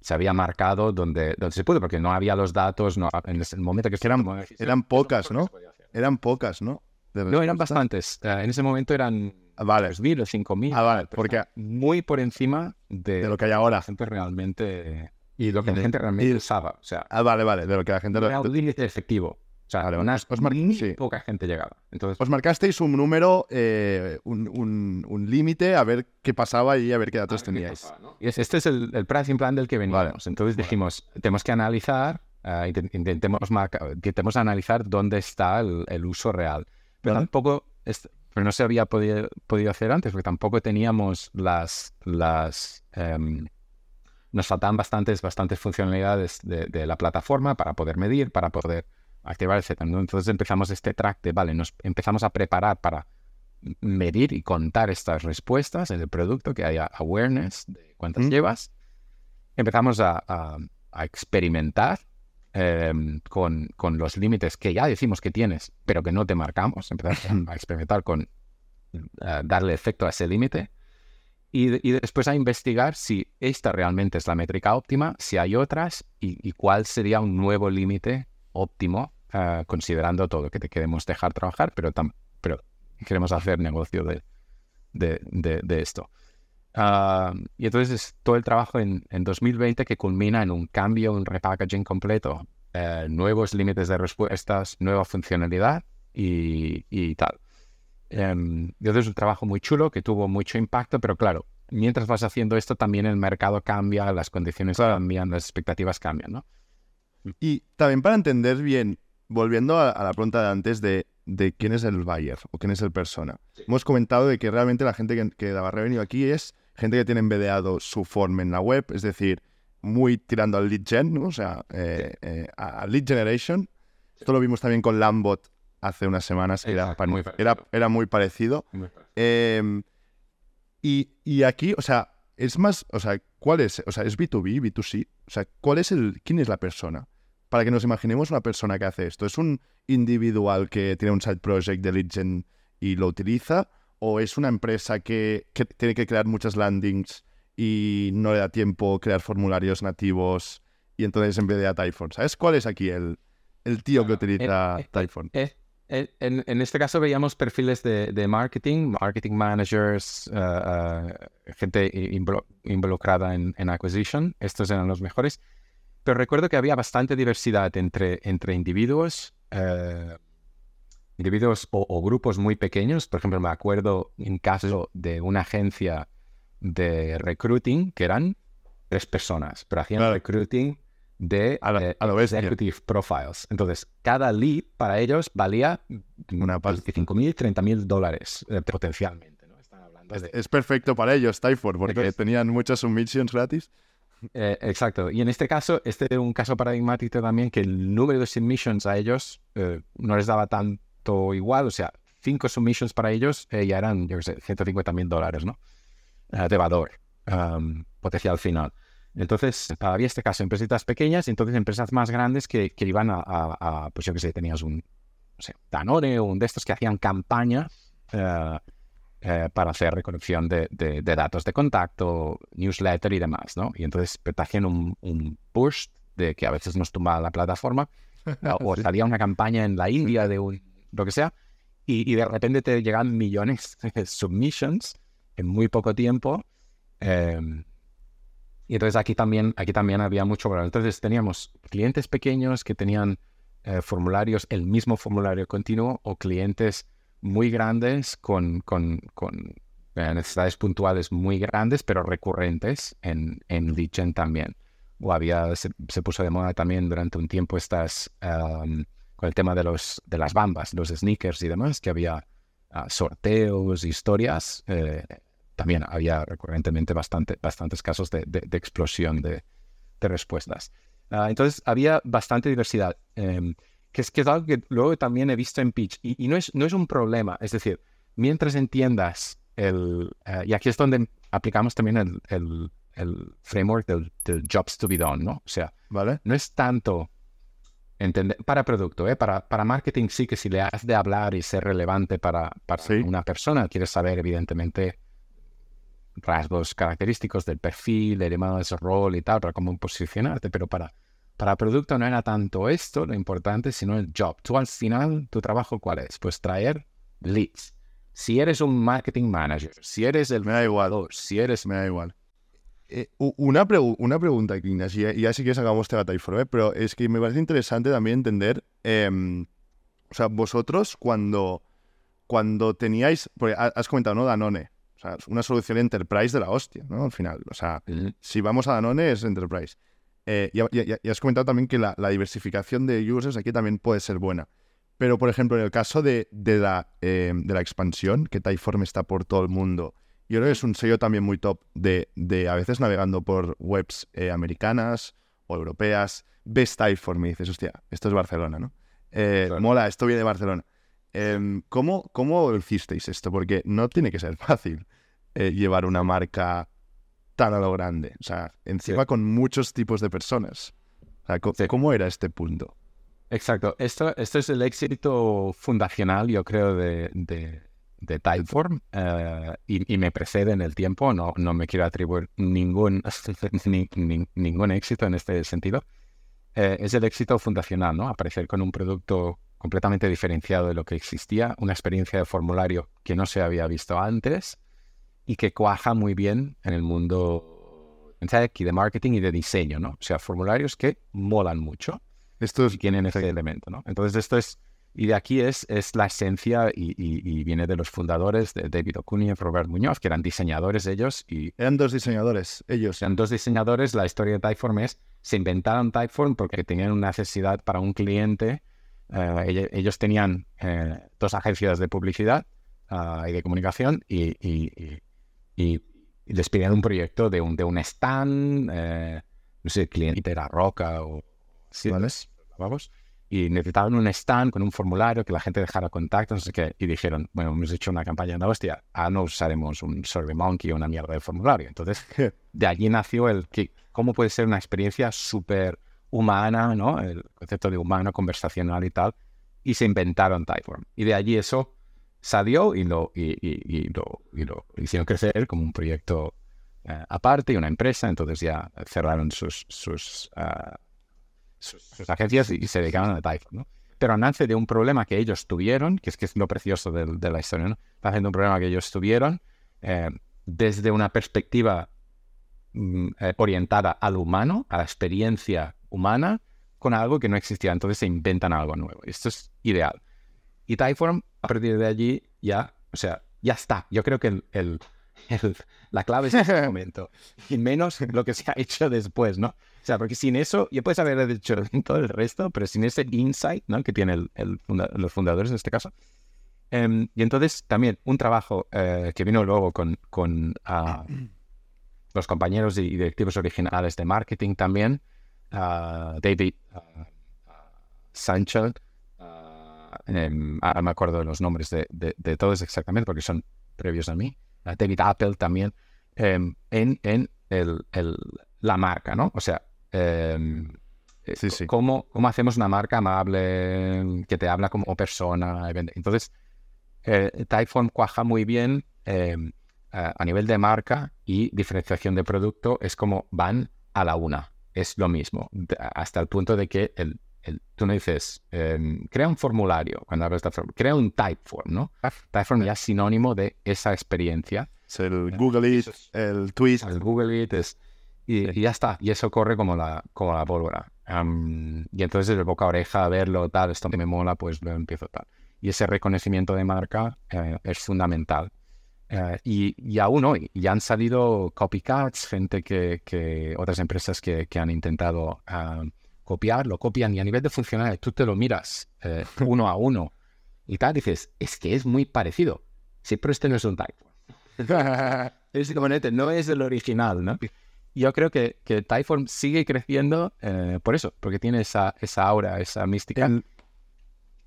se había marcado donde, donde se pudo, porque no había los datos, no, en ese momento que Eran- eran pocas, ¿no? Eran pocas, ¿no? No, eran bastantes. Eh, en ese momento eran Ah, Vale, 3.000 o 5.000. Ah, vale, porque- muy por encima de, de lo que hay ahora. la gente realmente y lo que la gente realmente usaba. O sea, Ah, vale, vale, de lo que la gente... era un efectivo. O sea, Vale, vale. unas Os mar- muy sí. poca gente llegaba. Entonces, Os marcasteis un número, eh, un, un- un límite, a ver qué pasaba y a ver qué datos teníais. y es- este es el, el pricing plan del que veníamos. Entonces dijimos, tenemos que analizar, inten- intentemos, intentemos analizar dónde está el, el uso real. Pero Vale. tampoco, es- pero no se había podido, podido hacer antes, porque tampoco teníamos las, las em, nos faltaban bastantes, bastantes funcionalidades de, de la plataforma para poder medir, para poder activar, etc. Entonces empezamos este track de, vale, nos empezamos a preparar para medir y contar estas respuestas en el producto, que haya awareness de cuántas Mm. llevas. Empezamos a, a- a experimentar em, con, con los límites que ya decimos que tienes, pero que no te marcamos. Empezamos a experimentar con eh, darle efecto a ese límite. Y, y después a investigar si esta realmente es la métrica óptima, si hay otras y, y cuál sería un nuevo límite óptimo, eh, considerando todo, que te queremos dejar trabajar, pero, pero queremos hacer negocio de, de, de- de esto. Ah, y entonces es todo el trabajo en, en 2020 que culmina en un cambio, un repackaging completo, eh, nuevos límites de respuestas, nueva funcionalidad y, y tal. Em, y entonces es un trabajo muy chulo que tuvo mucho impacto, pero claro, mientras vas haciendo esto también el mercado cambia, las condiciones Claro. cambian, las expectativas cambian, ¿no? Y también para entender bien, volviendo a, a la pregunta de antes de, de quién es el buyer o quién es el persona. Hemos comentado de que realmente la gente que, que daba revenue aquí es gente que tiene embedeado su form en la web, es decir, muy tirando al lead gen, ¿no? o sea, eh, eh, a a lead generation. Esto lo vimos también con Lambot hace unas semanas, era, muy era, parecido. era muy parecido. Eh, y, y aquí, o sea, es más, o sea, ¿cuál es? O sea, ¿es B2B, B2C? O sea, ¿cuál es el, quién es la persona? Para que nos imaginemos una persona que hace esto. ¿Es un individual que tiene un side project de lead gen y lo utiliza? ¿O es una empresa que, que tiene que crear muchas landings y no le da tiempo crear formularios nativos y entonces en vez de Typhon? ¿Sabes cuál es aquí el, el tío que utiliza eh, eh, Typhon? En, en este caso veíamos perfiles de, de marketing, marketing managers, eh, gente involucrada en, en acquisition. Estos eran los mejores. Pero recuerdo que había bastante diversidad entre, entre individuos, eh, individuos o, o grupos muy pequeños. Por ejemplo, me acuerdo en caso de una agencia de recruiting que eran tres personas, pero hacían Claro. recruiting de A eh, bestia. executive profiles. Entonces, cada lead para ellos valía Una pasta. 25.000, 30.000 dólares eh, potencialmente. ¿no? Están hablando Es perfecto para ellos, Typeform, porque tenían muchas submissions gratis. Eh, exacto. Y en este caso, este es un caso paradigmático también que el número de submissions a ellos eh, no les daba tanto igual. O sea, cinco submissions para ellos ya eran, yo qué sé, 150 mil dólares, ¿no? de valor potencial final. Entonces, había este caso, empresas pequeñas y entonces empresas más grandes que, que iban a, pues yo qué sé, tenías un, no sé, Danone o un de estos que hacían campañas eh, para hacer recolección de, de, datos de contacto, newsletter y demás, ¿no? Y entonces te hacían un, un push de que a veces nos tumbaba la plataforma o salía una campaña en la India de un, lo que sea y, y de repente te llegan millones de submissions en muy poco tiempo. Em, y entonces aquí también, aquí también había mucho valor. Entonces teníamos clientes pequeños que tenían eh, formularios, el mismo formulario continuo o clientes muy grandes con, con, con eh, necesidades puntuales muy grandes, pero recurrentes en, en Legion también. O había, se, puso de moda también durante un tiempo estas, con el tema de, los, de las bambas, los sneakers y demás, que había ah, sorteos, historias. Eh, también había recurrentemente bastante, bastantes casos de, de, explosión de, de respuestas. Ah, entonces había bastante diversidad. Em, que es, que es algo que luego también he visto en Pitch y, no, es, no es un problema, es decir, mientras entiendas el, eh, y aquí es donde aplicamos también el, el, el framework del, del, jobs to be done, ¿no? O sea, ¿Vale? no es tanto entender, para producto, ¿eh? para, para marketing sí que si le has de hablar y ser relevante para, para una persona, quieres saber evidentemente rasgos característicos del perfil, el demás rol y tal, para cómo posicionarte, pero para para producto no era tanto esto lo importante, sino el job. Tú al final, tu trabajo cuál es? Pues traer leads. Si eres un marketing manager, si eres el... Me da igual. Si eres... Me da igual. Eh, una, una pregunta, Ignacio, y ya sí que sacamos este Typeform, ¿eh? pero es que me parece interesante también entender, em, o sea, vosotros cuando, cuando teníais, porque has comentado, ¿no? Danone, o sea, una solución enterprise de la hostia, ¿no? Al final, o sea, si vamos a Danone es enterprise. Eh, y, has comentado también que la, diversificación de users aquí también puede ser buena. Pero, por ejemplo, en el caso de, la, eh, de la expansión, que Typeform está por todo el mundo, yo creo que es un sello también muy top de, a veces navegando por webs eh, americanas o europeas, ves Typeform y dices, hostia, esto es Barcelona, ¿no? Mola, esto viene de Barcelona. Em, ¿cómo, ¿Cómo hicisteis esto? Porque no tiene que ser fácil llevar una marca tan a lo grande. O sea, encima con muchos tipos de personas. O sea, ¿cómo era este punto? Exacto. Esto, esto es el éxito fundacional, yo creo, de, de, Typeform eh, y, me precede en el tiempo. No, no me quiero atribuir ningún, ningún éxito en este sentido. Eh, es el éxito fundacional, ¿no? Aparecer con un producto completamente diferenciado de lo que existía, una experiencia de formulario que no se había visto antes y que cuaja muy bien en el mundo tech y de marketing y de diseño, ¿no? O sea, formularios que molan mucho esto es, y tienen ese elemento, ¿no? Entonces esto es, y de aquí es, es la esencia y, viene de los fundadores, de David Ocunia y Robert Muñoz, que eran diseñadores ellos. Y, eran dos diseñadores, ellos. Eran dos diseñadores, la historia de Typeform es, se inventaron Typeform porque tenían una necesidad para un cliente, eh, ellos, tenían eh, dos agencias de publicidad ah, y de comunicación y y, les pedían un proyecto de un, de un stand, eh, no sé, cliente era Roca o... Sí, ¿vale? Vamos. Y necesitaban un stand con un formulario que la gente dejara contacto, no sé qué. Y dijeron, bueno, hemos hecho una campaña de hostia, ahora no usaremos un SurveyMonkey o una mierda de formulario. Entonces, de allí nació el que, cómo puede ser una experiencia súper humana, ¿no? El concepto de humano, conversacional y tal. Y se inventaron Typeform. Y de allí eso salió y lo, y, lo, hicieron crecer como un proyecto eh, aparte y una empresa, entonces ya cerraron sus, sus, ah, sus, agencias y, se dedicaron a Typeform, ¿no? Pero nace de un problema que ellos tuvieron, que es que es lo precioso de, la historia, ¿no? Nace de un problema que ellos tuvieron eh, desde una perspectiva mm, eh, orientada al humano, a la experiencia humana, con algo que no existía. Entonces se inventan algo nuevo. Esto es ideal. Y Typeform, a partir de allí, ya, o sea, ya está. Yo creo que el, la clave es ese momento. Y menos lo que se ha hecho después, ¿no? O sea, porque sin eso, ya puedes haber hecho todo el resto, pero sin ese insight, ¿no? Que tienen el, los fundadores en este caso, Em, y entonces también un trabajo eh, que vino luego con, con ah, los compañeros y directivos originales de marketing también, ah, David uh, Sancho, em, ahora me acuerdo de los nombres de, de, todos exactamente porque son previos a mí, David Apple también, em, en, en el, el, la marca, ¿no? O sea, eh, sí, sí. ¿cómo, ¿cómo, hacemos una marca amable que te habla como persona? Entonces, eh, Typeform cuaja muy bien em, a nivel de marca y diferenciación de producto, es como van a la una, es lo mismo, hasta el punto de que el, el, tú no dices, em, crea un formulario, cuando hablas de crea un Typeform, ¿no? Typeform ya es sinónimo de esa experiencia. Es el Google It, el Twist. El Google It es y, ya está, y eso corre como la, como la pólvora. y entonces de boca a oreja, verlo, tal, esto me mola, pues lo empiezo tal. Y ese reconocimiento de marca eh, es fundamental. Eh, y, y, aún hoy, ya han salido copycats, gente que, que otras empresas que, que han intentado copiar, lo copian y a nivel de funcionalidad, tú te lo miras eh, uno a uno y tal, dices, es que es muy parecido. Sí, pero este no es un type. es componente, no es el original, ¿no? yo creo que, que Typeform sigue creciendo eh, por eso, porque tiene esa, esa aura, esa mística.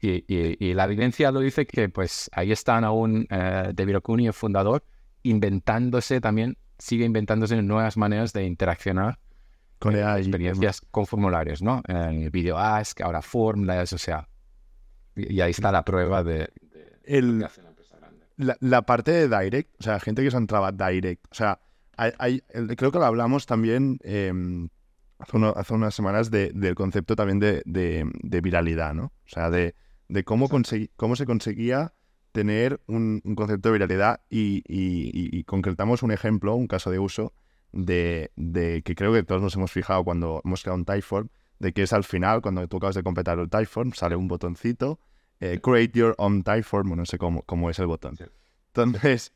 Y, y, la evidencia lo dice que pues ahí están aún eh, David Ocuni, el fundador, inventándose también, sigue inventándose nuevas maneras de interaccionar con experiencias con formularios, ¿no? En el video Ask, ahora Formless, o sea, y, ahí está la prueba de, el, la, la, parte de Direct, o sea, gente que se entraba Direct, o sea, creo que lo hablamos también em, hace, unas semanas del concepto también de, viralidad, ¿no? O sea, de, cómo, cómo se conseguía tener un, concepto de viralidad y, concretamos un ejemplo, un caso de uso de, que creo que todos nos hemos fijado cuando hemos creado un Typeform, de que es al final, cuando tú acabas de completar el Typeform, sale un botoncito, eh, Create Your Own Typeform, no sé cómo, cómo es el botón. Entonces,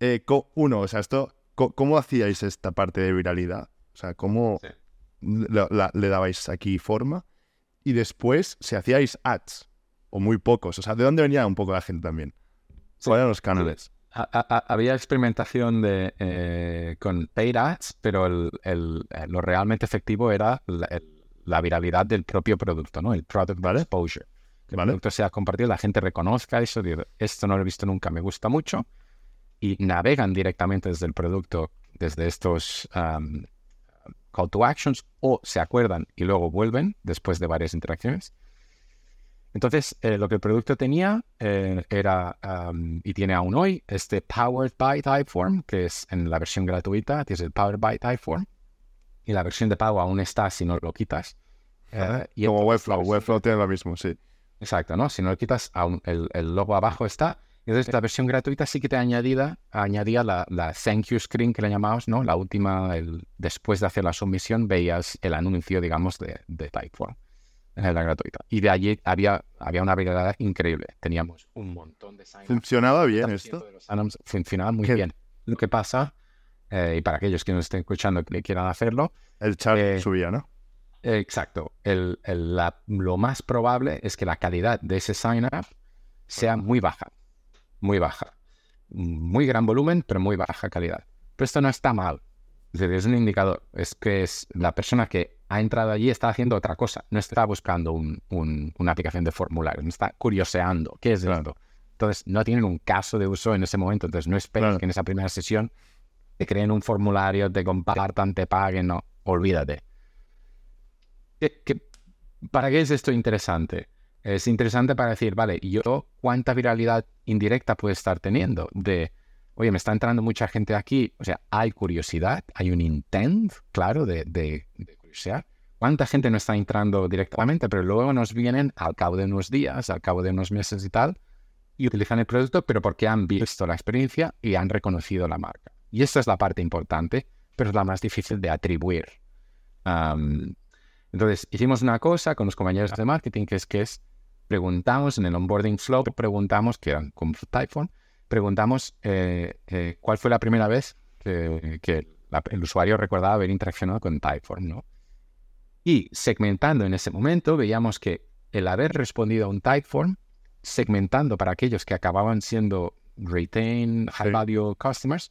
eh, uno, o sea, esto ¿Cómo, hacíais esta parte de viralidad? O sea, ¿cómo le dabais aquí forma? Y después, si hacíais ads, o muy pocos, o sea, ¿de dónde venía un poco la gente también? ¿Cuáles eran los canales? había experimentación de, eh, con paid ads, pero el, lo realmente efectivo era la, viralidad del propio producto, ¿no? El product exposure. Que el producto sea compartido, la gente reconozca eso, esto no lo he visto nunca, me gusta mucho y navegan directamente desde el producto, desde estos call to actions, o se acuerdan y luego vuelven después de varias interacciones. Entonces, eh, lo que el producto tenía eh, era, y tiene aún hoy, este Powered by Typeform, que es en la versión gratuita, tienes el Powered by Typeform, y la versión de pago aún está si no lo quitas. Eh, y Como Webflow, Webflow tiene lo mismo, sí. Exacto, ¿no? Si no lo quitas, aún el, el logo abajo está, entonces, la versión gratuita sí que te añadida, añadía la, la, thank you screen que le llamamos, ¿no? La última, el, después de hacer la submisión, veías el anuncio, digamos, de, de Typeform en la gratuita. Y de allí había, había una variedad increíble. Teníamos un montón de ¿Funcionaba bien esto? funcionaba muy bien. Lo que pasa, eh, y para aquellos que nos estén escuchando que quieran hacerlo... El chat eh, subía, ¿no? exacto. El, el, lo más probable es que la calidad de ese sign-up sea muy baja muy baja. Muy gran volumen, pero muy baja calidad. Pero esto no está mal. Es un indicador. Es que es la persona que ha entrado allí está haciendo otra cosa. No está buscando una aplicación de formulario. No está curioseando. ¿Qué es esto? Entonces, no tienen un caso de uso en ese momento. Entonces, no esperes que en esa primera sesión te creen un formulario, te compartan, te paguen. No, olvídate. para qué es esto interesante? Es interesante para decir, vale, ¿y yo cuánta viralidad indirecta puede estar teniendo? De, oye, me está entrando mucha gente aquí. O sea, hay curiosidad, hay un intent, claro, de, de, curiosidad. ¿Cuánta gente no está entrando directamente? Pero luego nos vienen al cabo de unos días, al cabo de unos meses y tal, y utilizan el producto, pero porque han visto la experiencia y han reconocido la marca. Y esta es la parte importante, pero es la más difícil de atribuir. entonces, hicimos una cosa con los compañeros de marketing, que es que es preguntamos en el onboarding flow, preguntamos, que eran con Typeform, preguntamos eh, eh, cuál fue la primera vez que, el usuario recordaba haber interaccionado con Typeform, ¿no? Y segmentando en ese momento, veíamos que el haber respondido a un Typeform segmentando para aquellos que acababan siendo retain high value customers,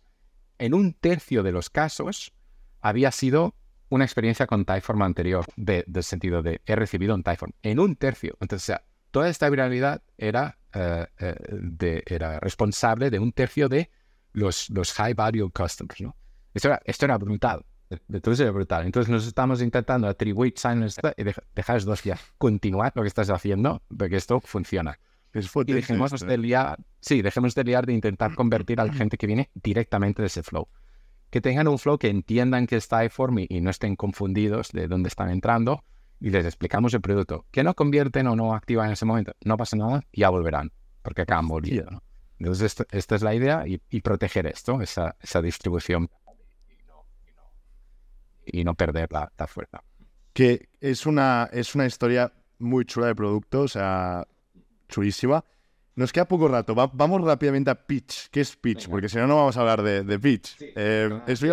en un tercio de los casos había sido una experiencia con Typeform anterior, de, del sentido de he recibido un Typeform, en un tercio. Entonces, o sea, toda esta viralidad era, eh, eh, de, era responsable de un tercio de los, los high value customers, ¿no? Esto era, esto era brutal. Entonces era brutal. Entonces nos estamos intentando atribuir silence y dejar dos ya continuar lo que estás haciendo, porque esto funciona. y dejemos de liar, sí, dejemos de liar de intentar convertir a la gente que viene directamente de ese flow. Que tengan un flow que entiendan que está iForm y, y no estén confundidos de dónde están entrando y les explicamos el producto. Que no convierten o no activan en ese momento, no pasa nada, ya volverán, porque acaban volviendo. Entonces, esta, es la idea y, proteger esto, esa, esa distribución y no, perder la, fuerza. Que es una, es una historia muy chula de producto, o sea, chulísima. Nos queda poco rato. vamos rápidamente a Pitch. ¿Qué es Pitch? Porque si no, no vamos a hablar de, Pitch. Eh, es,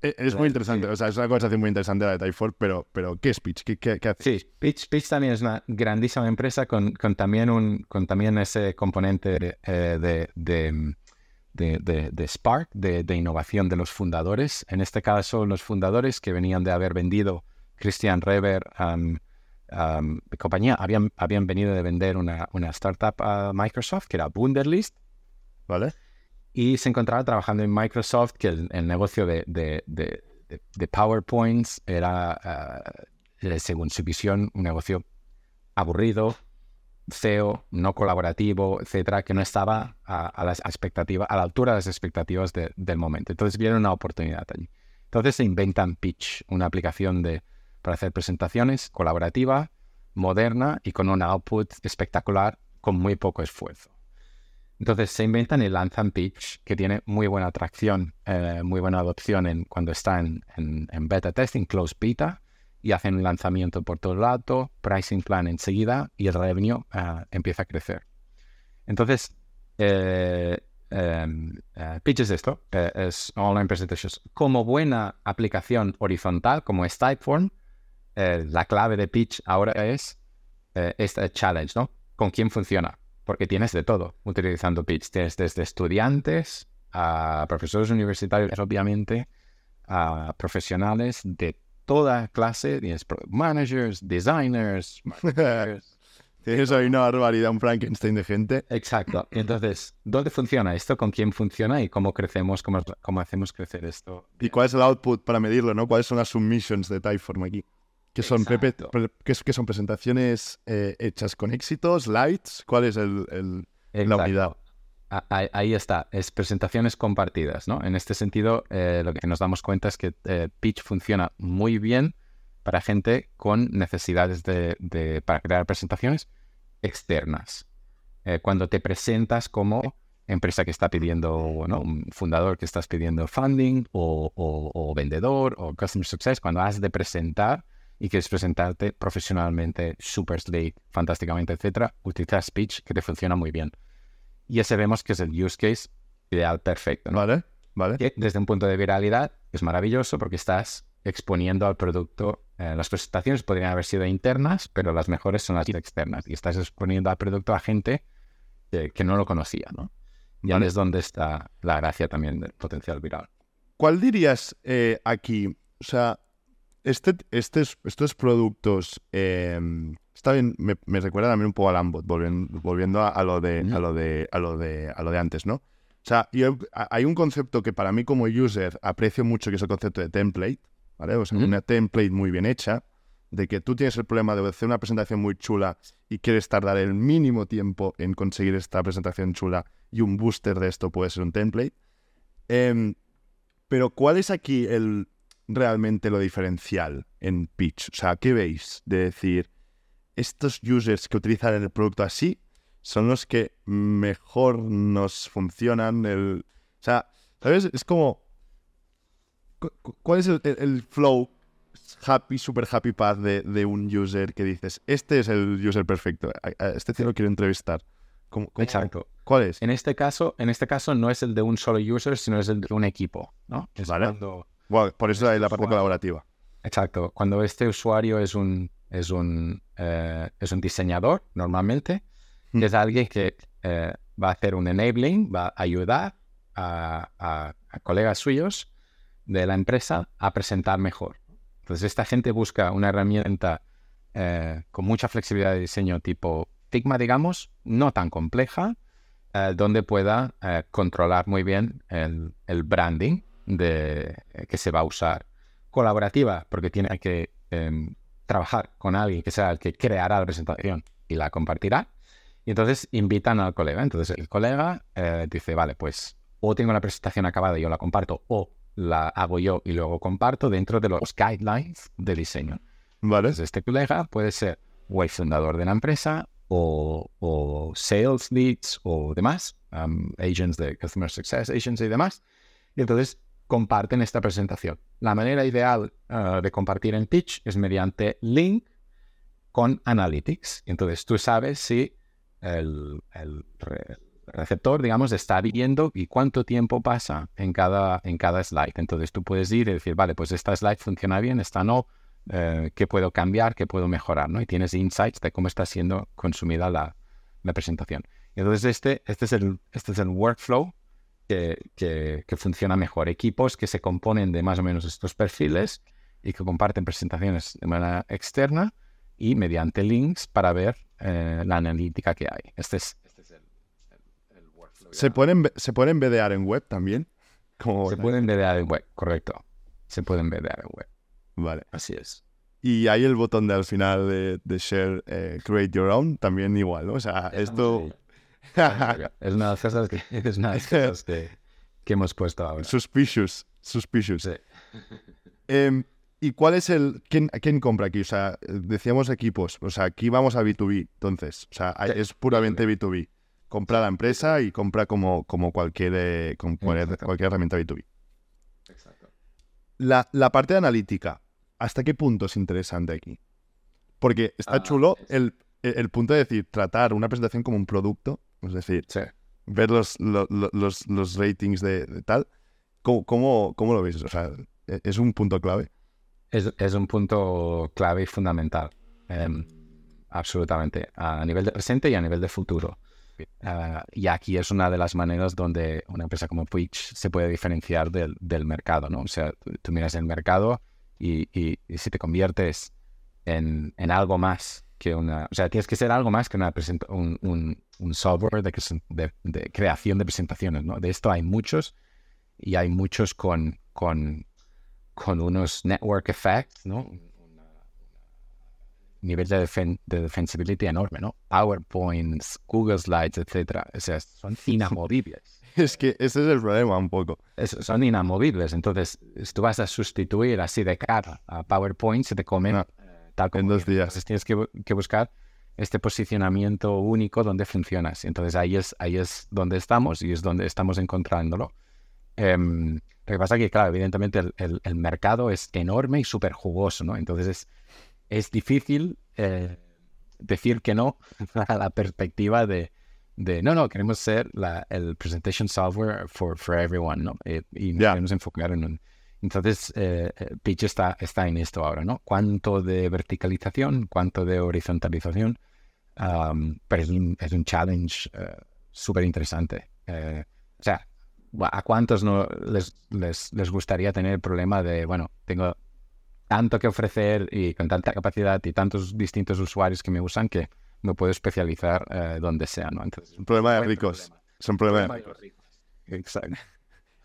eh, es, muy interesante, o sea, es una conversación muy interesante la de Typeform, pero, pero ¿qué es Pitch? ¿Qué, qué, hace? Sí, Pitch, Pitch, también es una grandísima empresa con, con también, un, con también ese componente eh, de, de, de, de, Spark, de, innovación de los fundadores. En este caso, los fundadores que venían de haber vendido Christian Rever, um, um, compañía, habían, habían venido de vender una, una startup a Microsoft que era Wunderlist. ¿Vale? y se encontraba trabajando en Microsoft, que el, negocio de, de, de, PowerPoints era, eh, según su visión, un negocio aburrido, feo, no colaborativo, etcétera, que no estaba a, las expectativas, a la altura de las expectativas del momento. Entonces vieron una oportunidad allí. Entonces se inventan Pitch, una aplicación de, para hacer presentaciones colaborativa, moderna y con un output espectacular con muy poco esfuerzo. Entonces se inventan y lanzan Pitch, que tiene muy buena atracción, eh, muy buena adopción en, cuando está en, beta testing, close beta, y hacen un lanzamiento por todo el lado, pricing plan enseguida y el revenue eh, empieza a crecer. Entonces, eh, em, Pitch es esto, es Online Presentations. Como buena aplicación horizontal, como es Typeform, la clave de Pitch ahora es este challenge, ¿no? ¿Con quién funciona? porque tienes de todo utilizando Pitch. Tienes desde estudiantes a profesores universitarios, obviamente, a profesionales de toda clase. Tienes managers, designers, Tienes ahí una barbaridad, un Frankenstein de gente. Exacto. Entonces, ¿dónde funciona esto? ¿Con quién funciona? ¿Y cómo crecemos? ¿Cómo, cómo hacemos crecer esto? ¿Y cuál es el output para medirlo? ¿no? ¿Cuáles son las submissions de Typeform aquí? que son, Pepe, que, son presentaciones eh, hechas con éxitos, lights. ¿Cuál es el, la unidad? Ahí está, es presentaciones compartidas, ¿no? En este sentido, eh, lo que nos damos cuenta es que eh, Pitch funciona muy bien para gente con necesidades de, para crear presentaciones externas. cuando te presentas como empresa que está pidiendo, bueno, un fundador que estás pidiendo funding o, o vendedor o customer success, cuando has de presentar, y quieres presentarte profesionalmente, super slick, fantásticamente, etcétera, utiliza Speech que te funciona muy bien. Y ese vemos que es el use case ideal perfecto. Vale, vale. Que desde un punto de viralidad es maravilloso porque estás exponiendo al producto. Eh, las presentaciones podrían haber sido internas, pero las mejores son las externas. Y estás exponiendo al producto a gente que, no lo conocía, ¿no? Y ahí es donde está la gracia también del potencial viral. ¿Cuál dirías eh, aquí? O sea, este, este estos productos, em, está bien, me, me, recuerda también un poco a Lambot, volviendo, volviendo a, lo de, a, lo de, a, lo de, a lo de antes, ¿no? O sea, hay un concepto que para mí como user aprecio mucho, que es el concepto de template, ¿vale? O sea, una template muy bien hecha, de que tú tienes el problema de hacer una presentación muy chula y quieres tardar el mínimo tiempo en conseguir esta presentación chula y un booster de esto puede ser un template. Em, pero ¿cuál es aquí el, realmente lo diferencial en Pitch? O sea, ¿qué veis de decir, estos users que utilizan el producto así son los que mejor nos funcionan? El... O sea, ¿sabes? Es como, ¿cuál es el, flow happy, super happy path de, un user que dices, este es el user perfecto, este tío lo quiero entrevistar? Exacto. ¿Cuál es? En este caso, en este caso no es el de un solo user, sino es el de un equipo, ¿no? Es vale por eso hay la parte colaborativa. Exacto. Cuando este usuario es un, es un, eh, es un diseñador, normalmente, que es alguien que eh, va a hacer un enabling, va a ayudar a, a- a colegas suyos de la empresa a presentar mejor. Entonces, esta gente busca una herramienta eh, con mucha flexibilidad de diseño tipo Figma, digamos, no tan compleja, donde pueda controlar muy bien el, el branding de, que se va a usar. Colaborativa, porque tiene que em, trabajar con alguien que sea el que creará la presentación y la compartirá. Y entonces invitan al colega. Entonces el colega eh, dice, vale, pues o tengo la presentación acabada y yo la comparto, o la hago yo y luego comparto dentro de los guidelines de diseño. Vale. Entonces, este colega puede ser o el fundador de la empresa o, o sales leads o demás, um, agents de Customer Success, agents y demás. Y entonces comparten esta presentación. La manera ideal uh, de compartir en Pitch es mediante link con Analytics. Entonces tú sabes si el, el re- receptor, digamos, está viendo y cuánto tiempo pasa en cada, en cada slide. Entonces tú puedes ir y decir, vale, pues esta slide funciona bien, esta no, eh, qué puedo cambiar, qué puedo mejorar, ¿no? Y tienes insights de cómo está siendo consumida la, la presentación. Entonces este, este, es el, este es el workflow que, que, que funciona mejor. Equipos que se componen de más o menos estos perfiles y que comparten presentaciones de manera externa y mediante links para ver eh, la analítica que hay. Este es, este es el, el- el workflow. ¿Se ya. pueden, ¿Se pueden en web también? Como Se pueden BDA en web, correcto. Se pueden BDA en web. Vale. Así es. Y hay el botón de al final de, de share, eh, create your own, también igual, ¿no? O sea, esto... es una de las cosas que, es una de las cosas que, que hemos puesto ahora. suspicious, suspicious. Sí. Em, ¿Y cuál es el... ¿quién, ¿Quién compra aquí? O sea, decíamos equipos. O sea, aquí vamos a B2B, entonces. O sea, es puramente B2B. Compra la empresa y compra como, como cualquier, eh, como cualquier, herramienta B2B. Exacto. La, la parte de analítica, ¿hasta qué punto es interesante aquí? Porque está Ah, chulo es- el, el punto de decir, tratar una presentación como un producto, es decir, Sí. ver los, lo- lo- los, los ratings de, de tal. ¿Cómo, cómo, cómo lo veis? O sea, ¿e- ¿es un punto clave? Es, es un punto clave y fundamental. em, absolutamente. A nivel de presente y a nivel de futuro. Ah, y aquí es una de las maneras donde una empresa como Twitch se puede diferenciar del, del mercado, ¿no? O sea, tú, tú miras el mercado y, y- y si te conviertes en, en algo más que una... O sea, tienes que ser algo más que una un, un- un software de, de- de creación de presentaciones, ¿no? De esto hay muchos y hay muchos con, con, con unos network effects, ¿no? Nivel de, defen- de defensibility enorme, ¿no? PowerPoints, Google Slides, etcétera. O sea, son inamovibles. Es que ese es el problema un poco. Es- son inamovibles. Entonces, si tú vas a sustituir así de cara a PowerPoint, se te comen Ah, eh, tal como en dos días. Entonces, tienes que, que buscar este posicionamiento único donde funcionas. Entonces, ahí es, ahí es donde estamos y es donde estamos encontrándolo. Em, lo que pasa es que, claro, evidentemente el, el- el mercado es enorme y súper jugoso, ¿no? Entonces es, es difícil eh, decir que no a la perspectiva de, de, no, no, queremos ser la, el presentation software for, for everyone, ¿no? Eh, y Ya. queremos enfocar en un... Entonces, eh, eh, Pitch está, está en esto ahora, ¿no? ¿Cuánto de verticalización, cuánto de horizontalización? Am, pero es un, es un challenge eh, súper interesante. Eh, o sea, ¿a cuántos no les, les, les gustaría tener el problema de, bueno, tengo tanto que ofrecer y con tanta capacidad y tantos distintos usuarios que me usan que me puedo especializar eh, donde sea, ¿no? Entonces, Un problema de ricos. Es un problema de ricos. Exacto.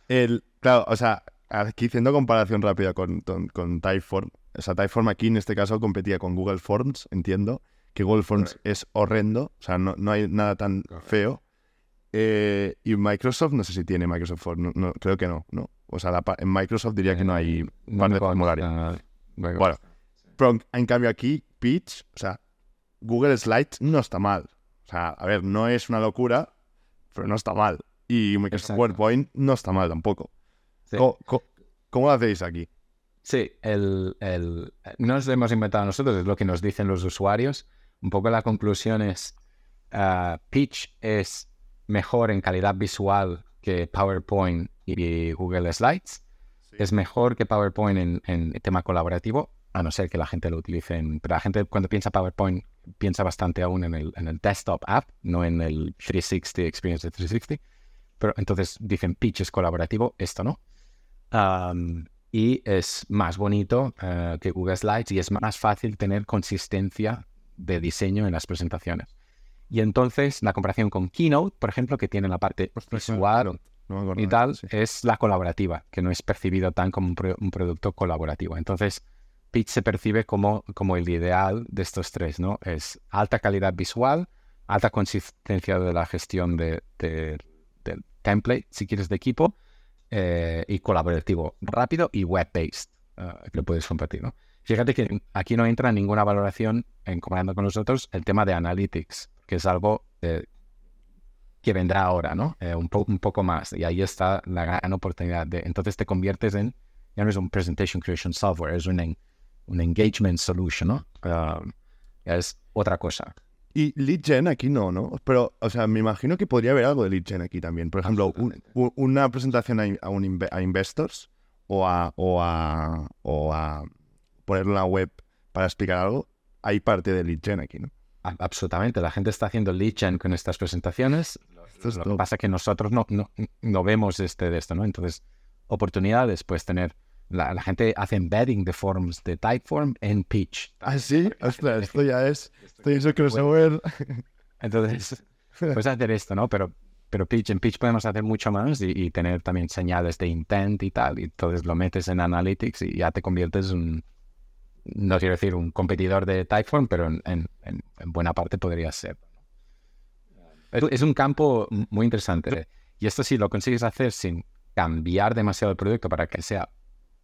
El, claro, o sea, aquí haciendo comparación rápida con, con, con Typeform, o sea, Typeform aquí en este caso competía con Google Forms, entiendo, que Google Forms Correcto. es horrendo, o sea, no, no hay nada tan feo. Eh, y Microsoft, no sé si tiene Microsoft no, no, creo que no, ¿no? O sea, la en Microsoft diría que no hay No par me de formularios. consta, me Bueno, pero en cambio aquí, Pitch, o sea, Google Slides no está mal. O sea, a ver, no es una locura, pero no está mal. Y Microsoft Exacto. PowerPoint no está mal tampoco. Sí. ¿Cómo, cómo- cómo lo hacéis aquí? Sí, el, el- no nos lo hemos inventado nosotros, es lo que nos dicen los usuarios. Un poco la conclusión es, ah, Pitch es mejor en calidad visual que PowerPoint y Google Slides. Es mejor que PowerPoint en, en tema colaborativo, a no ser que la gente lo utilice en... Pero la gente cuando piensa PowerPoint piensa bastante aún en el, en el desktop app, no en el 360 Experience de 360. Pero entonces dicen pitch es colaborativo, esto no. y es más bonito eh, que Google Slides y es más fácil tener consistencia de diseño en las presentaciones. Y entonces la comparación con Keynote, por ejemplo, que tiene la parte visual y tal, es la colaborativa, que no es percibido tan como un, producto colaborativo. Entonces, Pitch se percibe como, como el ideal de estos tres, ¿no? Es alta calidad visual, alta consistencia de la gestión de, del template, si quieres, de equipo, eh, y colaborativo, rápido y web-based, uh, que lo puedes compartir, ¿no? Fíjate que aquí no entra ninguna valoración, en comparando con nosotros, el tema de analytics, que es algo eh, que vendrá ahora, ¿no? Eh, un, un, poco más. Y ahí está la gran oportunidad. De, entonces te conviertes en, ya no es un presentation creation software, es un, un engagement solution, ¿no? Um, es otra cosa. Y lead gen aquí no, ¿no? Pero, o sea, me imagino que podría haber algo de lead gen aquí también. Por ejemplo, una presentación a, a, investors o a, o a, o a poner una web para explicar algo, hay parte de lead gen aquí, ¿no? Absolutamente, la gente está haciendo lead gen con estas presentaciones. Lo que pasa es que nosotros no, no, no, vemos este de esto, ¿no? Entonces, oportunidades, pues tener. La, gente hace embedding de forms de Typeform en Pitch. Ah, sí, Ostras, esto ya es. Esto ya es crossover. Entonces, puedes hacer esto, ¿no? Pero, pero Pitch, en Pitch podemos hacer mucho más y, y, tener también señales de intent y tal. Y entonces lo metes en Analytics y ya te conviertes en no quiero decir un competidor de Typeform, pero en, buena parte podría ser. Es, un campo muy interesante. Y esto si lo consigues hacer sin cambiar demasiado el producto para que sea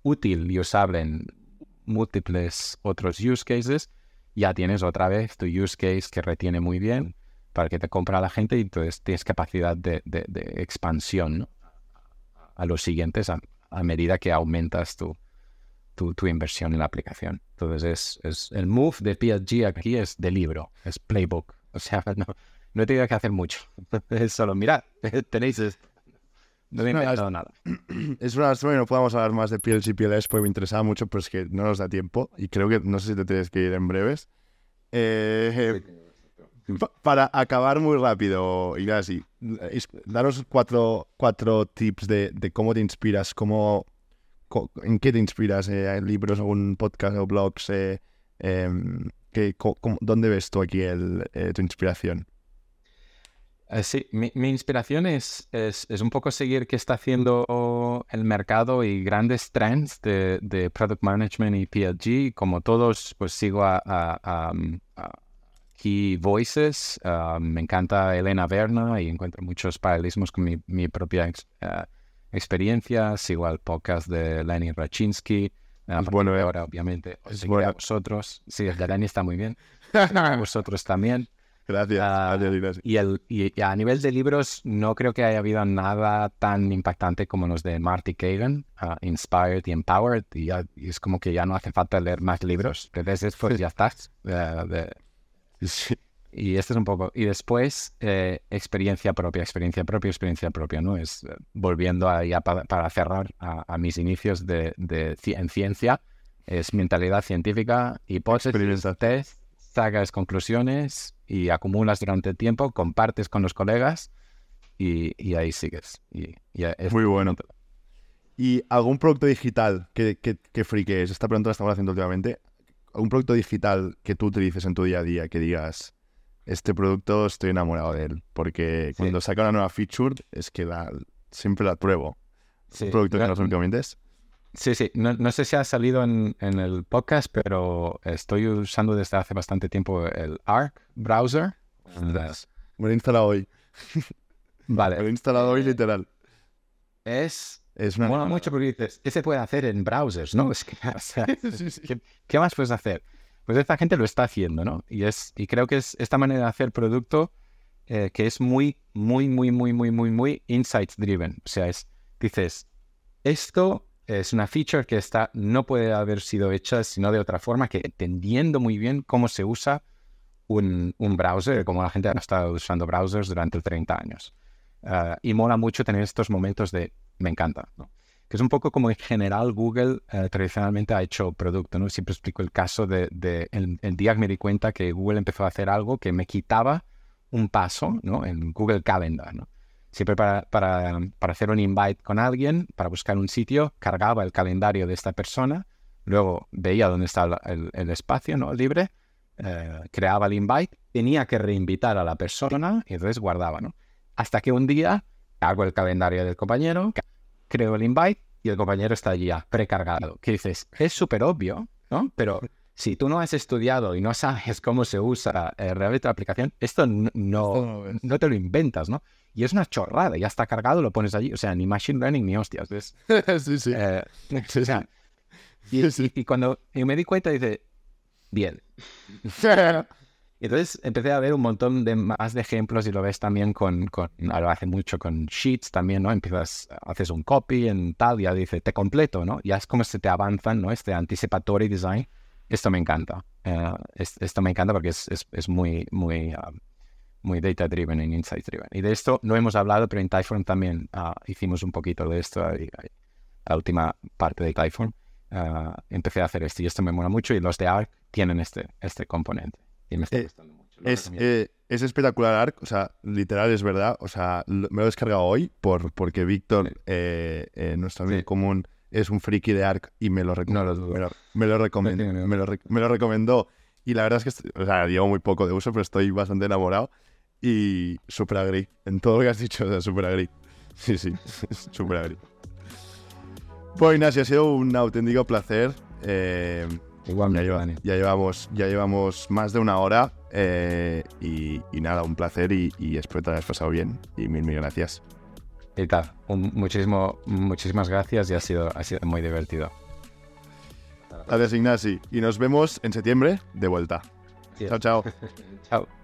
útil y usable en múltiples otros use cases, ya tienes otra vez tu use case que retiene muy bien para que te compra la gente y entonces tienes capacidad de, expansión a los siguientes a, a medida que aumentas tu, tu, inversión en la aplicación. Entonces, es, es, el move de PSG aquí es de libro, es playbook. O sea, no, no he tenido que hacer mucho. Es solo, mirad, tenéis esto. No he inventado nada. Es una lástima que no podamos hablar más de PLC y PLS porque me interesaba mucho, pero es que no nos da tiempo y creo que no sé si te tienes que ir en breves. Eh, para acabar muy rápido, y así, daros cuatro, cuatro tips de, de cómo te inspiras, cómo ¿En qué te inspiras? ¿En eh, libros, algún podcast o blogs? Eh, em, ¿Dónde ves tú aquí eh, tu inspiración? sí, mi, inspiración es, es, un poco seguir qué está haciendo el mercado y grandes trends de, Product Management y PLG. Como todos, pues sigo a, Key Voices. Ah, me encanta Elena Verna y encuentro muchos paralelismos con mi, propia experiencias, igual podcast de Lenny Rachinsky. bueno, ahora obviamente bueno. a vosotros. Sí, el de Lenny está muy bien. vosotros también. Gracias, ah, Y, el, y, a nivel de libros, no creo que haya habido nada tan impactante como los de Marty Kagan, uh, Inspired y Empowered. Y, es como que ya no hace falta leer más libros. Desde pues ya estás. Uh, y este es un poco. Y después, eh, experiencia propia, experiencia propia, experiencia propia, ¿no? Es eh, volviendo a, ya para, cerrar a, mis inicios de, de, en ciencia, es mentalidad científica, hipótesis, test, sacas conclusiones y acumulas durante el tiempo, compartes con los colegas y, y ahí sigues. Y, es Muy bueno. ¿Y algún producto digital que, que, que friques? Esta pregunta la estamos haciendo últimamente. ¿Algún producto digital que tú utilices en tu día a día que digas este producto estoy enamorado de él, porque cuando saca una nueva feature es que la, siempre la pruebo. Sí. ¿Un producto que nos recomiendes? Sí, sí. No, sé si ha salido en, el podcast, pero estoy usando desde hace bastante tiempo el Arc browser. Me lo he instalado hoy. Vale. Me lo he instalado hoy literal. Es... Es una... Bueno, mucho porque dices, ¿qué se puede hacer en browsers? ¿no? Es que, ¿qué más puedes hacer? Pues esta gente lo está haciendo, ¿no? Y, es, y creo que es esta manera de hacer producto eh, que es muy, muy, muy, muy, muy, muy, muy insights driven. O sea, es, dices, esto es una feature que está, no puede haber sido hecha sino de otra forma, que entendiendo muy bien cómo se usa un, un browser, como la gente ha estado usando browsers durante 30 años. Ah, y mola mucho tener estos momentos de, me encanta, ¿no? Que es un poco como en general Google eh, tradicionalmente ha hecho producto, ¿no? Siempre explico el caso de, de el, día que me di cuenta que Google empezó a hacer algo que me quitaba un paso, ¿no? En Google Calendar, ¿no? Siempre para, para, para hacer un invite con alguien, para buscar un sitio, cargaba el calendario de esta persona, luego veía dónde estaba el, el espacio, ¿no? Libre, eh, creaba el invite, tenía que reinvitar a la persona y entonces guardaba, ¿no? Hasta que un día hago el calendario del compañero, creo el invite y el compañero está allí ya precargado. Que dices, es súper obvio, ¿no? Pero si tú no has estudiado y no sabes cómo se usa eh, realmente la aplicación, esto no, no, te lo inventas, ¿no? Y es una chorrada, ya está cargado, lo pones allí. O sea, ni machine learning ni hostias. sí, sí. Eh, o sea, y, y, cuando me di cuenta, dice, bien. Y entonces empecé a ver un montón de más de ejemplos y lo ves también con, con hace mucho con Sheets también, ¿no? Empiezas, haces un copy en tal, ya dice, te completo, ¿no? Ya es como se te avanzan, ¿no? Este anticipatory design. Esto me encanta. Eh, esto me encanta porque es, es, es muy, muy, ah, muy data driven y insight driven. Y de esto no hemos hablado, pero en Typeform también ah, hicimos un poquito de esto, la última parte de Typeform. Ah, empecé a hacer esto y esto me mola mucho y los de ARC tienen este, este componente. Y me está eh, gustando mucho. Es, eh, es, espectacular ARC, o sea, literal es verdad. O sea, me lo he descargado hoy por, porque Víctor, eh, nuestro amigo común, es un friki de ARC y me lo, no lo, me lo, me lo recomendó. me, lo, me lo recomendó. Y la verdad es que, o sea, llevo muy poco de uso, pero estoy bastante enamorado. Y súper agri. En todo lo que has dicho, o sea, súper agri. Sí, sí, súper agri. Pues Ignacio, ha sido un auténtico placer. Eh, Igualmente, ya, llevamos, ya llevamos más de una hora eh, y, nada, un placer y, espero que te hayas pasado bien y mil, mil gracias. Y tal, muchísimo, muchísimas gracias y ha sido, ha sido muy divertido. Gracias Ignacio y nos vemos en septiembre de vuelta. Chao, chao. chao.